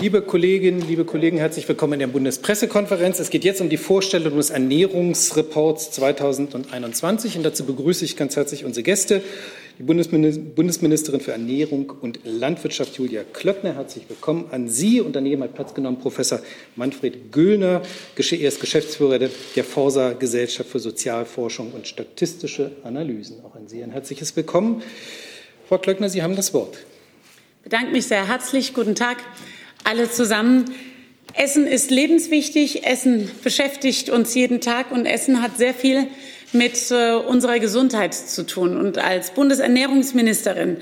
Liebe Kolleginnen, liebe Kollegen, herzlich willkommen in der Bundespressekonferenz. Es geht jetzt um die Vorstellung des Ernährungsreports 2021 und dazu begrüße ich ganz herzlich unsere Gäste. Die Bundesministerin für Ernährung und Landwirtschaft Julia Klöckner, herzlich willkommen an Sie und daneben hat Platz genommen Professor Manfred Göllner, er ist Geschäftsführer der Forsa Gesellschaft für Sozialforschung und statistische Analysen. Auch an Sie ein herzliches Willkommen. Frau Klöckner, Sie haben das Wort. Ich bedanke mich sehr herzlich. Guten Tag alle zusammen. Essen ist lebenswichtig, Essen beschäftigt uns jeden Tag und Essen hat sehr viel mit äh, unserer Gesundheit zu tun. Und als Bundesernährungsministerin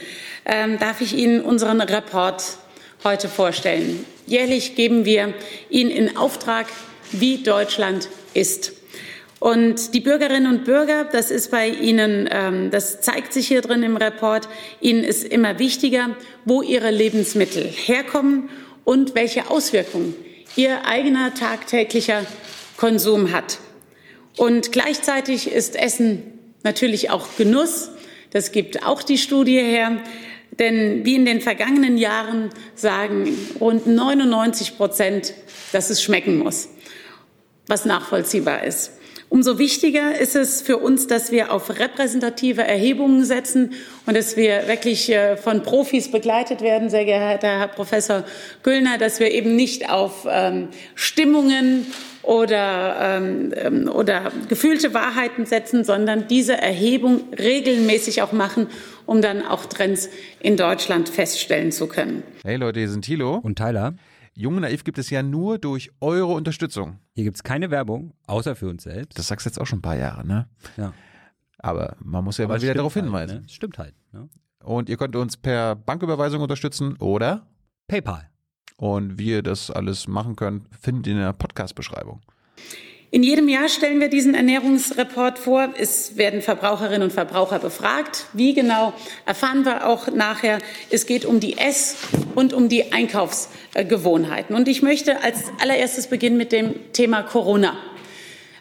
ähm, darf ich Ihnen unseren Report heute vorstellen. Jährlich geben wir ihn in Auftrag, wie Deutschland ist. Und die Bürgerinnen und Bürger, das ist bei Ihnen, ähm, das zeigt sich hier drin im Report, Ihnen ist immer wichtiger, wo Ihre Lebensmittel herkommen und welche Auswirkungen ihr eigener tagtäglicher Konsum hat. Und gleichzeitig ist Essen natürlich auch Genuss. Das gibt auch die Studie her. Denn wie in den vergangenen Jahren sagen rund 99 Prozent, dass es schmecken muss, was nachvollziehbar ist. Umso wichtiger ist es für uns, dass wir auf repräsentative Erhebungen setzen und dass wir wirklich äh, von Profis begleitet werden, sehr geehrter Herr Professor Güllner, dass wir eben nicht auf ähm, Stimmungen oder, ähm, ähm, oder gefühlte Wahrheiten setzen, sondern diese Erhebung regelmäßig auch machen, um dann auch Trends in Deutschland feststellen zu können. Hey Leute, hier sind Thilo und Tyler. Junge Naiv gibt es ja nur durch eure Unterstützung. Hier gibt es keine Werbung, außer für uns selbst. Das sagst du jetzt auch schon ein paar Jahre, ne? Ja. Aber man muss ja Aber mal wieder darauf halt, hinweisen. Ne? Stimmt halt. Ne? Und ihr könnt uns per Banküberweisung unterstützen oder PayPal. Und wie ihr das alles machen könnt, findet ihr in der Podcast-Beschreibung. In jedem Jahr stellen wir diesen Ernährungsreport vor. Es werden Verbraucherinnen und Verbraucher befragt. Wie genau erfahren wir auch nachher. Es geht um die Ess- und um die Einkaufsgewohnheiten. Und ich möchte als allererstes beginnen mit dem Thema Corona.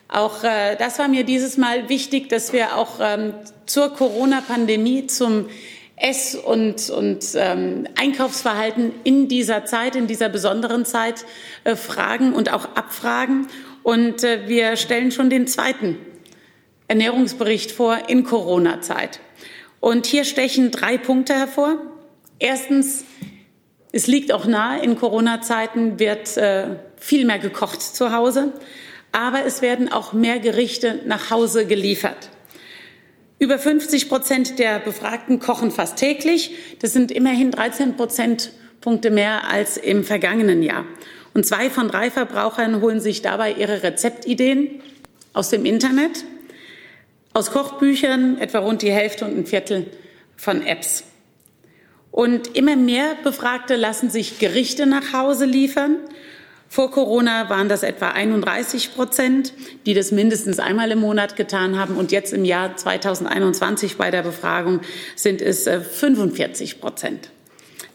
Auch äh, das war mir dieses Mal wichtig, dass wir auch ähm, zur Corona-Pandemie zum Ess- und, und ähm, Einkaufsverhalten in dieser Zeit, in dieser besonderen Zeit äh, fragen und auch abfragen und äh, wir stellen schon den zweiten Ernährungsbericht vor in Corona-Zeit. Und hier stechen drei Punkte hervor. Erstens, es liegt auch nahe, in Corona-Zeiten wird äh, viel mehr gekocht zu Hause, aber es werden auch mehr Gerichte nach Hause geliefert. Über 50 Prozent der Befragten kochen fast täglich. Das sind immerhin 13 Prozentpunkte mehr als im vergangenen Jahr. Und zwei von drei Verbrauchern holen sich dabei ihre Rezeptideen aus dem Internet, aus Kochbüchern, etwa rund die Hälfte und ein Viertel von Apps. Und immer mehr Befragte lassen sich Gerichte nach Hause liefern. Vor Corona waren das etwa 31 Prozent, die das mindestens einmal im Monat getan haben. Und jetzt im Jahr 2021 bei der Befragung sind es 45 äh, Prozent.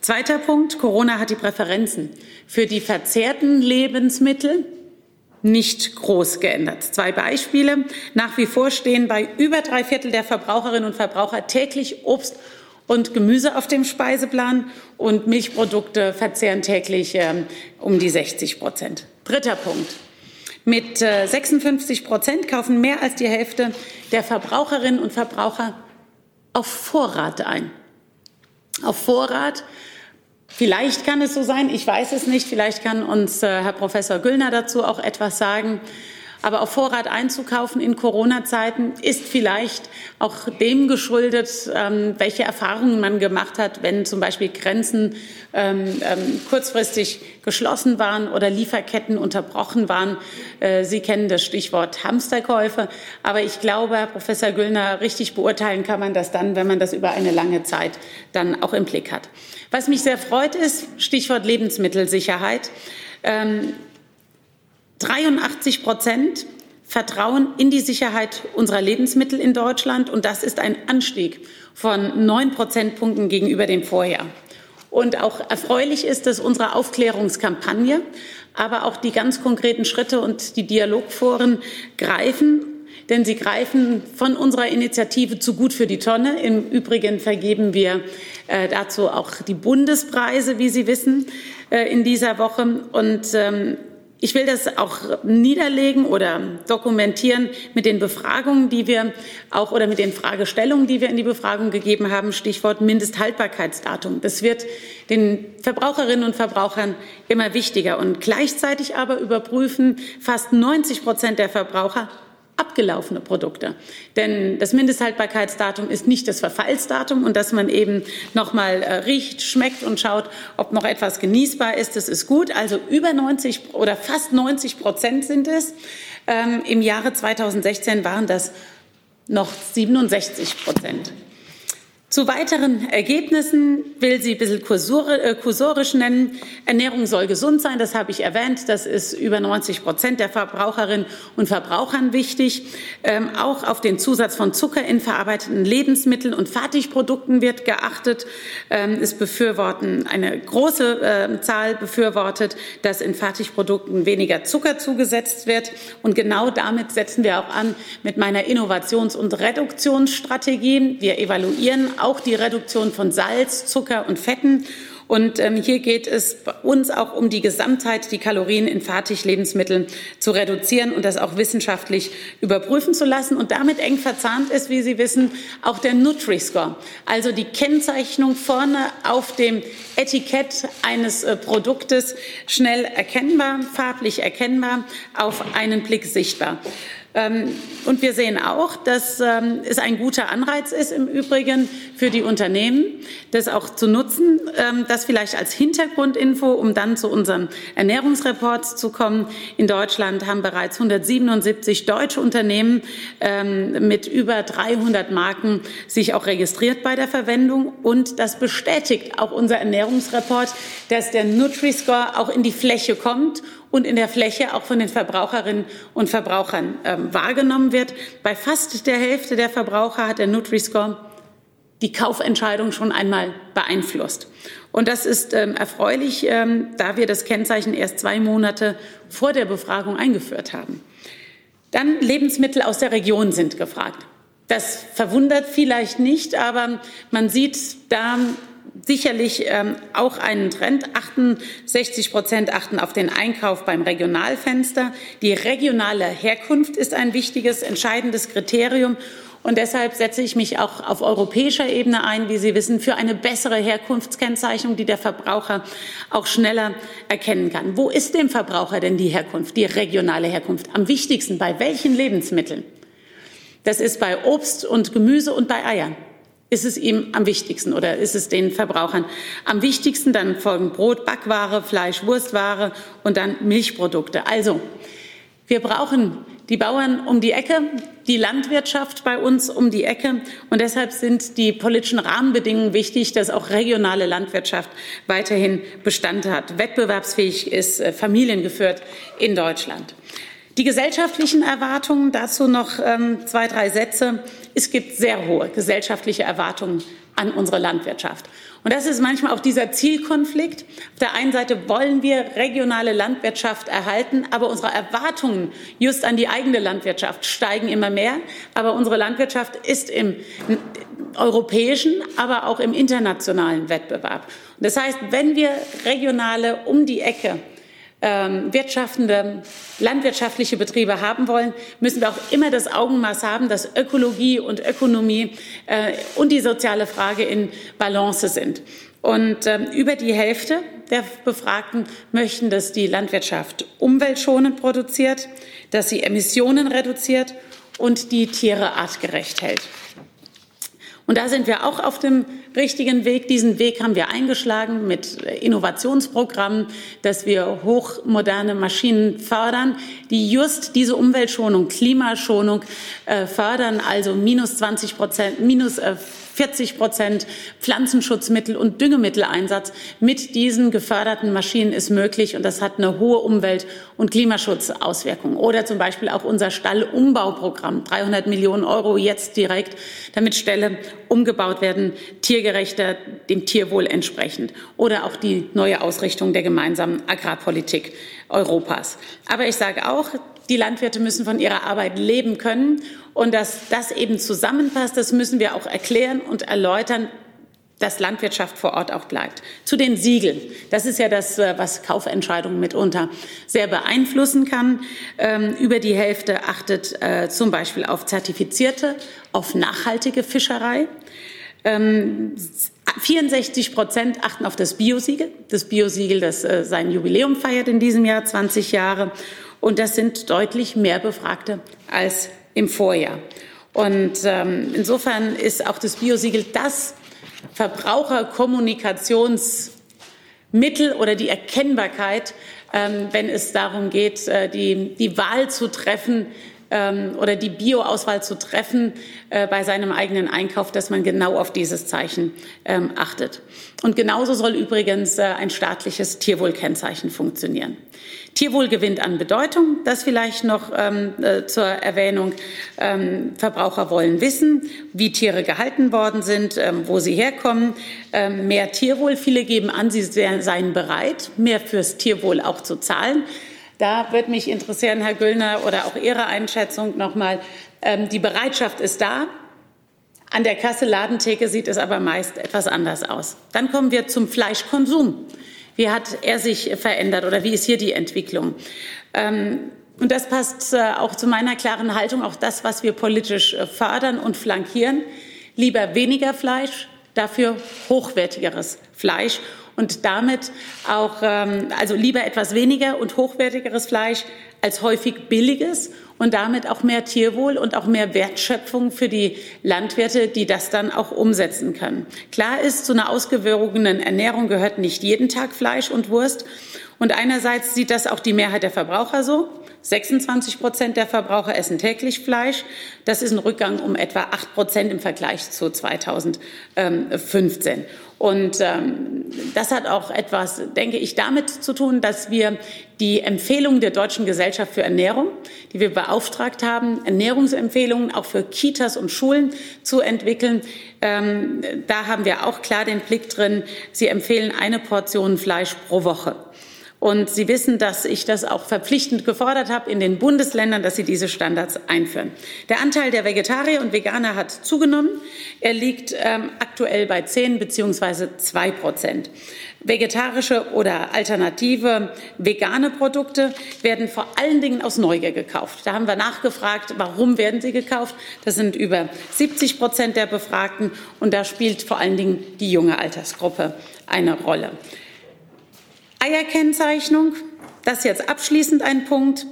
Zweiter Punkt. Corona hat die Präferenzen für die verzehrten Lebensmittel nicht groß geändert. Zwei Beispiele. Nach wie vor stehen bei über drei Viertel der Verbraucherinnen und Verbraucher täglich Obst und Gemüse auf dem Speiseplan und Milchprodukte verzehren täglich äh, um die 60 Prozent. Dritter Punkt. Mit äh, 56 Prozent kaufen mehr als die Hälfte der Verbraucherinnen und Verbraucher auf Vorrat ein. Auf Vorrat Vielleicht kann es so sein, ich weiß es nicht. Vielleicht kann uns äh, Herr Professor Güllner dazu auch etwas sagen. Aber auf Vorrat einzukaufen in Corona-Zeiten ist vielleicht auch dem geschuldet, ähm, welche Erfahrungen man gemacht hat, wenn zum Beispiel Grenzen ähm, ähm, kurzfristig geschlossen waren oder Lieferketten unterbrochen waren. Äh, Sie kennen das Stichwort Hamsterkäufe. Aber ich glaube, Herr Professor Güllner, richtig beurteilen kann man das dann, wenn man das über eine lange Zeit dann auch im Blick hat. Was mich sehr freut, ist Stichwort Lebensmittelsicherheit. 83 Prozent vertrauen in die Sicherheit unserer Lebensmittel in Deutschland. Und das ist ein Anstieg von neun Prozentpunkten gegenüber dem Vorjahr. Und auch erfreulich ist, dass unsere Aufklärungskampagne, aber auch die ganz konkreten Schritte und die Dialogforen greifen. Denn sie greifen von unserer Initiative zu gut für die Tonne. Im Übrigen vergeben wir äh, dazu auch die Bundespreise, wie Sie wissen. äh, in dieser Woche. Und ähm, ich will das auch niederlegen oder dokumentieren mit den Befragungen, die wir auch oder mit den Fragestellungen, die wir in die Befragung gegeben haben. Stichwort Mindesthaltbarkeitsdatum. Das wird den Verbraucherinnen und Verbrauchern immer wichtiger. Und gleichzeitig aber überprüfen fast 90 Prozent der Verbraucher abgelaufene Produkte. Denn das Mindesthaltbarkeitsdatum ist nicht das Verfallsdatum und dass man eben noch mal äh, riecht, schmeckt und schaut, ob noch etwas genießbar ist, das ist gut. Also über 90 oder fast 90 Prozent sind es. Ähm, Im Jahre 2016 waren das noch 67 Prozent. Zu weiteren Ergebnissen will sie ein bisschen äh, kursorisch nennen. Ernährung soll gesund sein, das habe ich erwähnt. Das ist über 90 Prozent der Verbraucherinnen und Verbrauchern wichtig. Ähm, auch auf den Zusatz von Zucker in verarbeiteten Lebensmitteln und Fertigprodukten wird geachtet. Ähm, es befürworten eine große äh, Zahl befürwortet, dass in Fertigprodukten weniger Zucker zugesetzt wird. Und genau damit setzen wir auch an mit meiner Innovations- und Reduktionsstrategie. Wir evaluieren auch die Reduktion von Salz, Zucker und Fetten. Und ähm, hier geht es bei uns auch um die Gesamtheit, die Kalorien in Fertiglebensmitteln zu reduzieren und das auch wissenschaftlich überprüfen zu lassen. Und damit eng verzahnt ist, wie Sie wissen, auch der Nutri-Score, also die Kennzeichnung vorne auf dem Etikett eines äh, Produktes schnell erkennbar, farblich erkennbar, auf einen Blick sichtbar. Ähm, und wir sehen auch, dass ähm, es ein guter Anreiz ist, im Übrigen für die Unternehmen, das auch zu nutzen. Ähm, das vielleicht als Hintergrundinfo, um dann zu unseren Ernährungsreports zu kommen. In Deutschland haben bereits 177 deutsche Unternehmen mit über 300 Marken sich auch registriert bei der Verwendung. Und das bestätigt auch unser Ernährungsreport, dass der Nutri-Score auch in die Fläche kommt und in der Fläche auch von den Verbraucherinnen und Verbrauchern ähm, wahrgenommen wird. Bei fast der Hälfte der Verbraucher hat der Nutri-Score die Kaufentscheidung schon einmal beeinflusst. Und das ist ähm, erfreulich, ähm, da wir das Kennzeichen erst zwei Monate vor der Befragung eingeführt haben. Dann Lebensmittel aus der Region sind gefragt. Das verwundert vielleicht nicht, aber man sieht da sicherlich ähm, auch einen Trend. 68 Prozent achten auf den Einkauf beim Regionalfenster. Die regionale Herkunft ist ein wichtiges, entscheidendes Kriterium. Und deshalb setze ich mich auch auf europäischer Ebene ein, wie Sie wissen, für eine bessere Herkunftskennzeichnung, die der Verbraucher auch schneller erkennen kann. Wo ist dem Verbraucher denn die Herkunft, die regionale Herkunft? Am wichtigsten bei welchen Lebensmitteln? Das ist bei Obst und Gemüse und bei Eiern ist es ihm am wichtigsten oder ist es den Verbrauchern am wichtigsten? Dann folgen Brot, Backware, Fleisch, Wurstware und dann Milchprodukte. Also, wir brauchen die Bauern um die Ecke, die Landwirtschaft bei uns um die Ecke. Und deshalb sind die politischen Rahmenbedingungen wichtig, dass auch regionale Landwirtschaft weiterhin Bestand hat, wettbewerbsfähig ist, äh, familiengeführt in Deutschland. Die gesellschaftlichen Erwartungen, dazu noch ähm, zwei, drei Sätze. Es gibt sehr hohe gesellschaftliche Erwartungen an unsere Landwirtschaft. Und das ist manchmal auch dieser Zielkonflikt. Auf der einen Seite wollen wir regionale Landwirtschaft erhalten, aber unsere Erwartungen just an die eigene Landwirtschaft steigen immer mehr. Aber unsere Landwirtschaft ist im europäischen, aber auch im internationalen Wettbewerb. Und das heißt, wenn wir regionale um die Ecke ähm, wirtschaftende, landwirtschaftliche Betriebe haben wollen, müssen wir auch immer das Augenmaß haben, dass Ökologie und Ökonomie äh, und die soziale Frage in Balance sind. Und ähm, über die Hälfte der Befragten möchten, dass die Landwirtschaft umweltschonend produziert, dass sie Emissionen reduziert und die Tiere artgerecht hält. Und da sind wir auch auf dem richtigen Weg. Diesen Weg haben wir eingeschlagen mit Innovationsprogrammen, dass wir hochmoderne Maschinen fördern, die just diese Umweltschonung, Klimaschonung äh, fördern, also minus 20 Prozent, minus äh, 40 Prozent Pflanzenschutzmittel und Düngemitteleinsatz mit diesen geförderten Maschinen ist möglich und das hat eine hohe Umwelt- und Klimaschutzauswirkung. Oder zum Beispiel auch unser Stallumbauprogramm, 300 Millionen Euro jetzt direkt, damit Ställe umgebaut werden, tiergerechter, dem Tierwohl entsprechend. Oder auch die neue Ausrichtung der gemeinsamen Agrarpolitik Europas. Aber ich sage auch, die Landwirte müssen von ihrer Arbeit leben können. Und dass das eben zusammenpasst, das müssen wir auch erklären und erläutern. dass Landwirtschaft vor Ort auch bleibt. Zu den Siegeln. Das ist ja das, äh, was Kaufentscheidungen mitunter sehr beeinflussen kann. Ähm, über die Hälfte achtet äh, zum Beispiel auf zertifizierte, auf nachhaltige Fischerei. 64 ähm, Prozent achten auf das Biosiegel. Das Biosiegel, das äh, sein Jubiläum feiert in diesem Jahr, 20 Jahre. Und das sind deutlich mehr Befragte als im Vorjahr. Und ähm, insofern ist auch das Biosiegel das Verbraucherkommunikationsmittel oder die Erkennbarkeit, ähm, wenn es darum geht, äh, die, die Wahl zu treffen, ähm, oder die Bio-Auswahl zu treffen äh, bei seinem eigenen Einkauf, dass man genau auf dieses Zeichen ähm, achtet. Und genauso soll übrigens äh, ein staatliches Tierwohlkennzeichen funktionieren. Tierwohl gewinnt an Bedeutung. Das vielleicht noch ähm, äh, zur Erwähnung. Ähm, Verbraucher wollen wissen, wie Tiere gehalten worden sind, ähm, wo sie herkommen. Ähm, mehr Tierwohl. Viele geben an, sie seien bereit, mehr fürs Tierwohl auch zu zahlen. Da wird mich interessieren, Herr Güllner, oder auch Ihre Einschätzung nochmal. Ähm, die Bereitschaft ist da. An der Kasse Ladentheke sieht es aber meist etwas anders aus. Dann kommen wir zum Fleischkonsum. Wie hat er sich verändert oder wie ist hier die Entwicklung? Ähm, und das passt äh, auch zu meiner klaren Haltung, auch das, was wir politisch äh, fördern und flankieren. Lieber weniger Fleisch, dafür hochwertigeres Fleisch und damit auch, ähm, also lieber etwas weniger und hochwertigeres Fleisch als häufig billiges und damit auch mehr Tierwohl und auch mehr Wertschöpfung für die Landwirte, die das dann auch umsetzen können. Klar ist, zu einer ausgewogenen Ernährung gehört nicht jeden Tag Fleisch und Wurst. Und einerseits sieht das auch die Mehrheit der Verbraucher so. 26 Prozent der Verbraucher essen täglich Fleisch. Das ist ein Rückgang um etwa 8 Prozent im Vergleich zu 2015. Und ähm, das hat auch etwas, denke ich, damit zu tun, dass wir die Empfehlungen der Deutschen Gesellschaft für Ernährung, die wir beauftragt haben, Ernährungsempfehlungen auch für Kitas und Schulen zu entwickeln, ähm, da haben wir auch klar den Blick drin. Sie empfehlen eine Portion Fleisch pro Woche. Und Sie wissen, dass ich das auch verpflichtend gefordert habe in den Bundesländern, dass sie diese Standards einführen. Der Anteil der Vegetarier und Veganer hat zugenommen. Er liegt ähm, aktuell bei 10 beziehungsweise 2 Prozent. Vegetarische oder alternative vegane Produkte werden vor allen Dingen aus Neugier gekauft. Da haben wir nachgefragt, warum werden sie gekauft? Das sind über 70 Prozent der Befragten und da spielt vor allen Dingen die junge Altersgruppe eine Rolle. Eierkennzeichnung, das ist jetzt abschließend ein Punkt.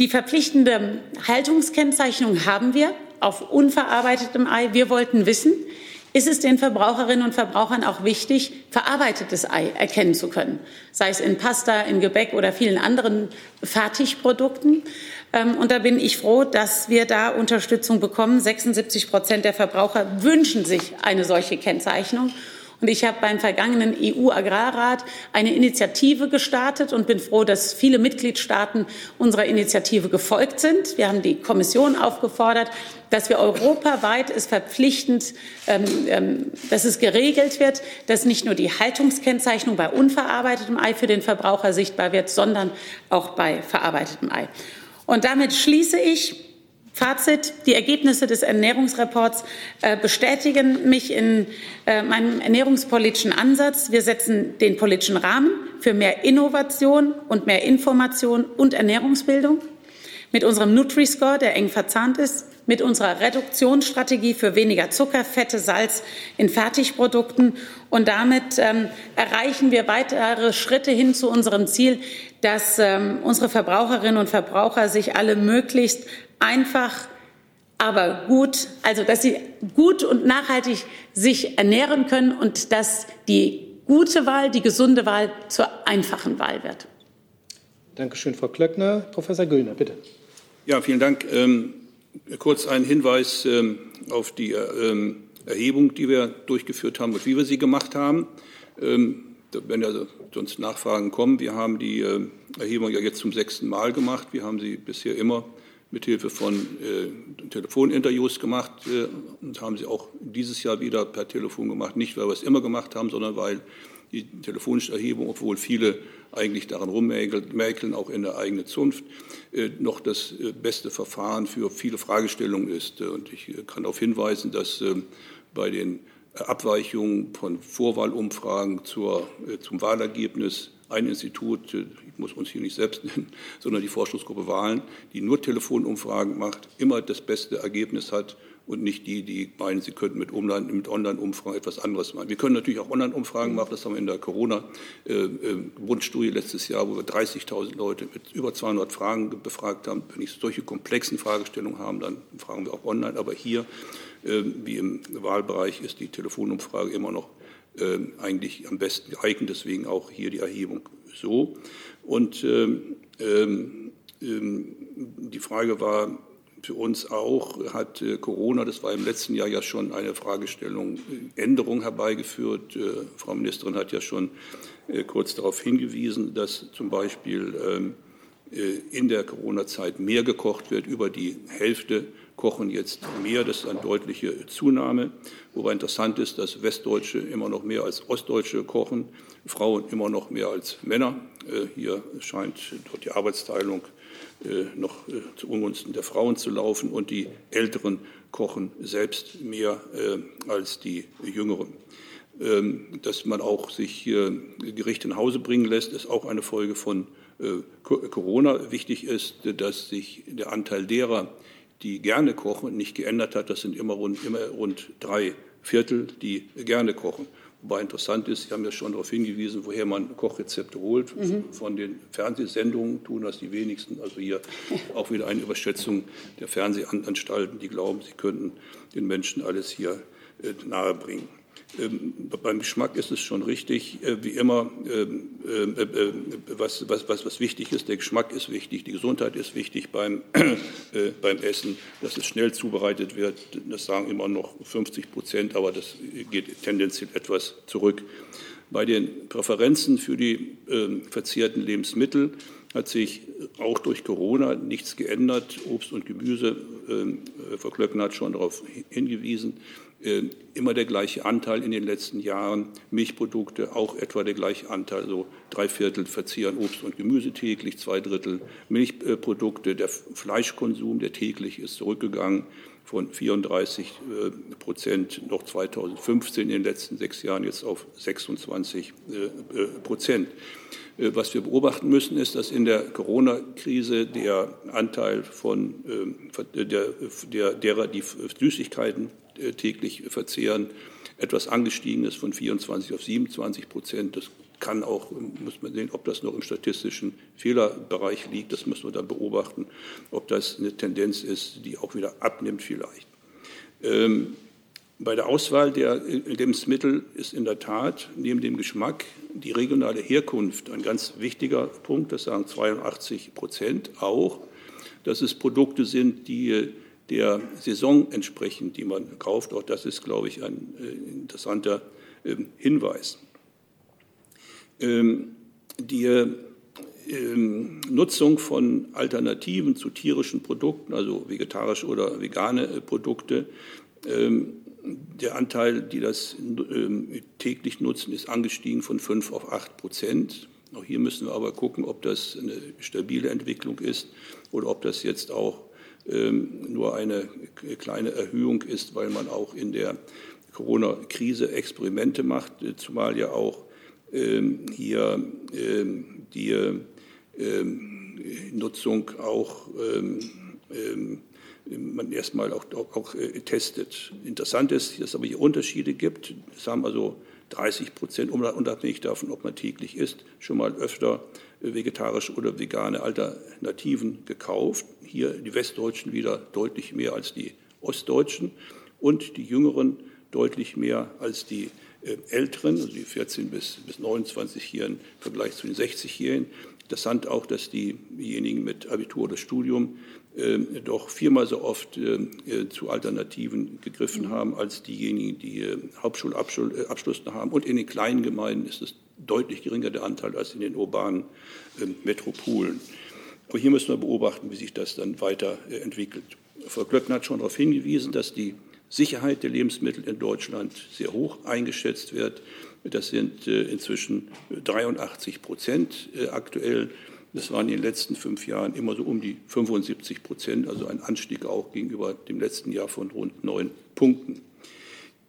Die verpflichtende Haltungskennzeichnung haben wir auf unverarbeitetem Ei. Wir wollten wissen, ist es den Verbraucherinnen und Verbrauchern auch wichtig, verarbeitetes Ei erkennen zu können, sei es in Pasta, in Gebäck oder vielen anderen Fertigprodukten. Ähm, und da bin ich froh, dass wir da Unterstützung bekommen. 76 Prozent der Verbraucher wünschen sich eine solche Kennzeichnung. Und ich habe beim vergangenen EU-Agrarrat eine Initiative gestartet und bin froh, dass viele Mitgliedstaaten unserer Initiative gefolgt sind. Wir haben die Kommission aufgefordert, dass wir europaweit es verpflichtend, ähm, ähm, dass es geregelt wird, dass nicht nur die Haltungskennzeichnung bei unverarbeitetem Ei für den Verbraucher sichtbar wird, sondern auch bei verarbeitetem Ei. Und damit schließe ich. Fazit, die Ergebnisse des Ernährungsreports äh, bestätigen mich in äh, meinem ernährungspolitischen Ansatz. Wir setzen den politischen Rahmen für mehr Innovation und mehr Information und Ernährungsbildung. Mit unserem Nutri-Score, der eng verzahnt ist, mit unserer Reduktionsstrategie für weniger Zucker, Fette, Salz in Fertigprodukten. Und damit ähm, erreichen wir weitere Schritte hin zu unserem Ziel, dass ähm, unsere Verbraucherinnen und Verbraucher sich alle möglichst einfach, aber gut, also dass sie gut und nachhaltig sich ernähren können und dass die gute Wahl, die gesunde Wahl zur einfachen Wahl wird. Dankeschön, Frau Klöckner. Professor Güllner, bitte. Ja, vielen Dank. Ähm, kurz ein Hinweis ähm, auf die ähm, Erhebung, die wir durchgeführt haben und wie wir sie gemacht haben. Ähm, wenn ja sonst Nachfragen kommen, wir haben die äh, Erhebung ja jetzt zum sechsten Mal gemacht. Wir haben sie bisher immer mithilfe von äh, Telefoninterviews gemacht äh, und haben sie auch dieses Jahr wieder per Telefon gemacht. Nicht, weil wir es immer gemacht haben, sondern weil die telefonische Erhebung, obwohl viele eigentlich daran rummäkeln, auch in der eigenen Zunft, äh, noch das äh, beste Verfahren für viele Fragestellungen ist. Und ich äh, kann darauf hinweisen, dass äh, bei den Abweichungen von Vorwahlumfragen zur, zum Wahlergebnis ein Institut, ich muss uns hier nicht selbst nennen, sondern die Forschungsgruppe Wahlen, die nur Telefonumfragen macht, immer das beste Ergebnis hat und nicht die, die meinen, sie könnten mit, Online-Umfragen etwas anderes machen. Wir können natürlich auch Online-Umfragen machen, das haben wir in der Corona-Bundstudie letztes Jahr, wo wir 30.000 Leute mit über 200 Fragen befragt haben. Wenn ich solche komplexen Fragestellungen haben, dann fragen wir auch online. Aber hier, wie im Wahlbereich, ist die Telefonumfrage immer noch eigentlich am besten geeignet, deswegen auch hier die Erhebung so. Und ähm, ähm, die Frage war, für uns auch hat äh, Corona, das war im letzten Jahr ja schon eine Fragestellung, äh, Änderung herbeigeführt. Äh, Frau Ministerin hat ja schon kurz darauf hingewiesen, dass zum Beispiel ähm, in der Corona-Zeit mehr gekocht wird. Über die Hälfte kochen jetzt mehr. Das ist eine deutliche Zunahme. Wobei interessant ist, dass Westdeutsche immer noch mehr als Ostdeutsche kochen, Frauen immer noch mehr als Männer. Hier scheint dort die Arbeitsteilung äh, noch äh, zu Ungunsten der Frauen zu laufen und die Älteren kochen selbst mehr äh, als die Jüngeren. Ähm, dass man auch sich Gericht in Hause bringen lässt, ist auch eine Folge von Corona. Wichtig ist, dass sich der Anteil derer, die gerne kochen, nicht geändert hat. Das sind immer rund, immer rund drei Viertel, die gerne kochen. Wobei interessant ist, Sie haben ja schon darauf hingewiesen, woher man Kochrezepte holt. Mhm. Von den Fernsehsendungen tun das die wenigsten. Also hier auch wieder eine Überschätzung der Fernsehanstalten, die glauben, sie könnten den Menschen alles hier äh, nahebringen. Ähm, beim Geschmack ist es schon richtig, äh, wie immer, ähm, äh, äh, was, was, was, was wichtig ist. Der Geschmack ist wichtig, die Gesundheit ist wichtig beim, beim Essen, dass es schnell zubereitet wird. Das sagen immer noch 50 Prozent, aber das geht tendenziell etwas zurück. Bei den Präferenzen für die ähm, verzehrten Lebensmittel hat sich auch durch Corona nichts geändert. Obst und Gemüse, Frau Klöckner hat schon darauf hingewiesen, immer der gleiche Anteil in den letzten Jahren. Milchprodukte auch etwa der gleiche Anteil, so drei Viertel verzehren Obst und Gemüse täglich, zwei Drittel Milchprodukte. Der Fleischkonsum, der täglich ist zurückgegangen von 34 äh, Prozent noch 2015 in den letzten sechs Jahren jetzt auf 26 äh, Prozent. Was wir beobachten müssen, ist, dass in der Corona-Krise der Anteil von der, der, derer, die Süßigkeiten äh, täglich verzehren, etwas angestiegen ist von 24 auf 27 Prozent. Das kann auch, muss man sehen, ob das noch im statistischen Fehlerbereich liegt. Das müssen wir dann beobachten, ob das eine Tendenz ist, die auch wieder abnimmt vielleicht. Ähm, bei der Auswahl der Lebensmittel ist in der Tat neben dem Geschmack die regionale Herkunft ein ganz wichtiger Punkt. Das sagen 82 Prozent auch, dass es Produkte sind, die der Saison entsprechend, die man kauft. Auch das ist, glaube ich, ein äh, interessanter ähm, Hinweis. Ähm, die ähm, Nutzung von Alternativen zu tierischen Produkten, also vegetarische oder vegane äh, Produkte, der Anteil, die das täglich nutzen, ist angestiegen von 5 auf 8 Prozent. Auch hier müssen wir aber gucken, ob das eine stabile Entwicklung ist oder ob das jetzt auch nur eine kleine Erhöhung ist, weil man auch in der Corona-Krise Experimente macht, zumal ja auch ähm, hier ähm, die Nutzung auch man erstmal auch, auch, auch, äh, testet. Interessant ist, dass es aber hier Unterschiede gibt. Es haben also 30 Prozent, unabhängig davon, ob man täglich isst, schon mal öfter vegetarische oder vegane Alternativen gekauft. Hier die Westdeutschen wieder deutlich mehr als die Ostdeutschen und die Jüngeren deutlich mehr als die äh, Älteren, also die 14 bis, bis 29-Jährigen im Vergleich zu den 60-Jährigen. Interessant auch, dass diejenigen mit Abitur oder Studium doch viermal so oft äh, äh zu Alternativen gegriffen mhm. haben als diejenigen, die äh, Hauptschulabschluss äh, haben. Und in den kleinen Gemeinden ist es deutlich geringer der Anteil als in den urbanen äh, Metropolen. Aber hier müssen wir beobachten, wie sich das dann weiterentwickelt. Frau Glöckner hat schon darauf hingewiesen, dass die Sicherheit der Lebensmittel in Deutschland sehr hoch eingeschätzt wird. Das sind inzwischen 83 Prozent aktuell. Das waren in den letzten fünf Jahren immer so um die 75 Prozent, also ein Anstieg auch gegenüber dem letzten Jahr von rund neun Punkten.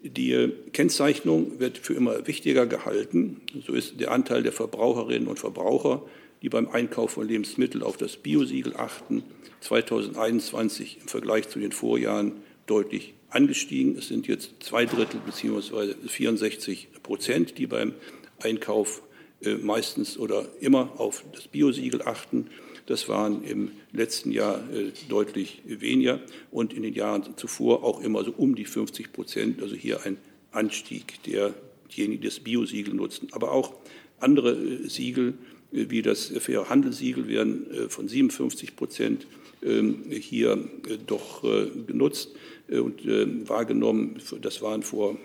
Die Kennzeichnung wird für immer wichtiger gehalten. So ist der Anteil der Verbraucherinnen und Verbraucher, die beim Einkauf von Lebensmitteln auf das Biosiegel achten, 2021 im Vergleich zu den Vorjahren deutlich angestiegen. Es sind jetzt zwei Drittel bzw. 64 Prozent, die beim Einkauf äh, meistens oder immer auf das Biosiegel achten. Das waren im letzten Jahr äh, deutlich weniger und in den Jahren zuvor auch immer so um die 50 Prozent. Also hier ein Anstieg der diejenigen, die das Biosiegel nutzen. Aber auch andere äh, Siegel wie das Faire Handelssiegel werden von 57 Prozent ähm, hier doch genutzt und wahrgenommen. Das waren vor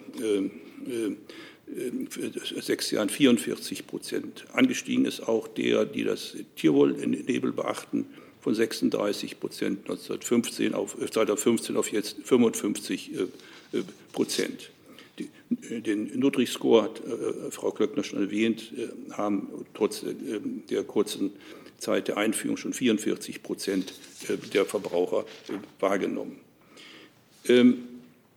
sechs Jahren 44 Prozent. Angestiegen ist auch der, die das Tierwohlnebel beachten, von 36 Prozent 1915 auf, 2015 äh, auf jetzt 55 äh, äh, Prozent. Den Nutri-Score hat Frau Klöckner schon erwähnt, haben trotz der kurzen Zeit der Einführung schon 44 Prozent der Verbraucher wahrgenommen. Ähm,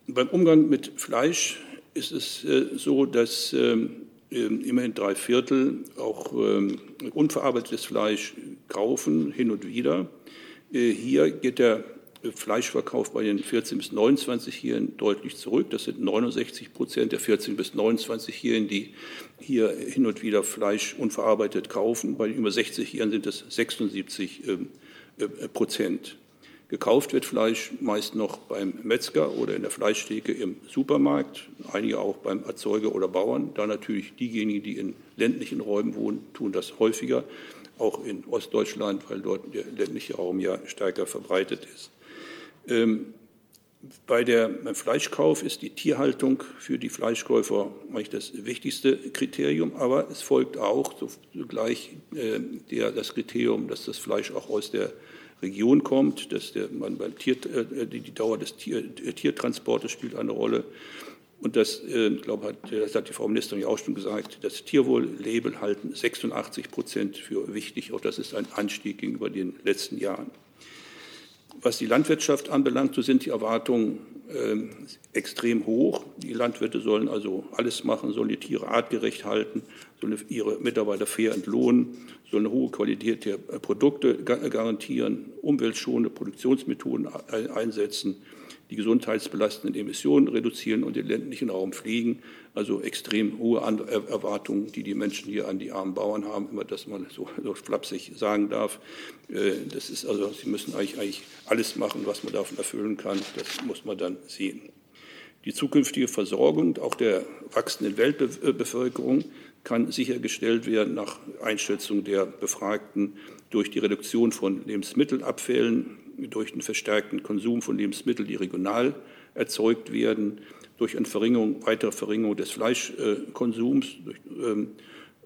beim Umgang mit Fleisch ist es äh, so, dass ähm, ähm, immerhin drei Viertel auch ähm, unverarbeitetes Fleisch kaufen, hin und wieder. Äh, hier geht der Fleischverkauf bei den 14 bis 29-Jährigen deutlich zurück. Das sind 69 Prozent der 14 bis 29-Jährigen, die hier hin und wieder Fleisch unverarbeitet kaufen. Bei den über 60-Jährigen sind es 76 äh, Prozent. Gekauft wird Fleisch meist noch beim Metzger oder in der Fleischtheke im Supermarkt, einige auch beim Erzeuger oder Bauern. Da natürlich diejenigen, die in ländlichen Räumen wohnen, tun das häufiger, auch in Ostdeutschland, weil dort der ländliche Raum ja stärker verbreitet ist. Ähm, bei der, beim Fleischkauf ist die Tierhaltung für die Fleischkäufer eigentlich das wichtigste Kriterium, aber es folgt auch sogleich äh, der, das Kriterium, dass das Fleisch auch aus der Region kommt, dass der, man beim Tier, äh, die, die Dauer des Tier, äh, Tiertransportes spielt eine Rolle. Und das, äh, glaube hat, das hat die Frau Ministerin ja auch schon gesagt, das Tierwohl-Label halten 86 Prozent für wichtig. Auch das ist ein Anstieg gegenüber den letzten Jahren. Was die Landwirtschaft anbelangt, so sind die Erwartungen äh, extrem hoch. Die Landwirte sollen also alles machen, sollen die Tiere artgerecht halten, sollen ihre Mitarbeiter fair entlohnen, sollen eine hohe Qualität der äh, Produkte garantieren, umweltschonende Produktionsmethoden einsetzen, die gesundheitsbelastenden Emissionen reduzieren und den ländlichen Raum pflegen. Also extrem hohe Erwartungen, die die Menschen hier an die armen Bauern haben, immer dass man so, so flapsig sagen darf. Äh, das ist also, sie müssen eigentlich, eigentlich alles machen, was man davon erfüllen kann. Das muss man dann sehen. Die zukünftige Versorgung auch der wachsenden Weltbevölkerung kann sichergestellt werden nach Einschätzung der Befragten durch die Reduktion von Lebensmittelabfällen, durch den verstärkten Konsum von Lebensmitteln, die regional erzeugt werden, durch eine Verringerung, weitere Verringerung des Fleischkonsums ähm,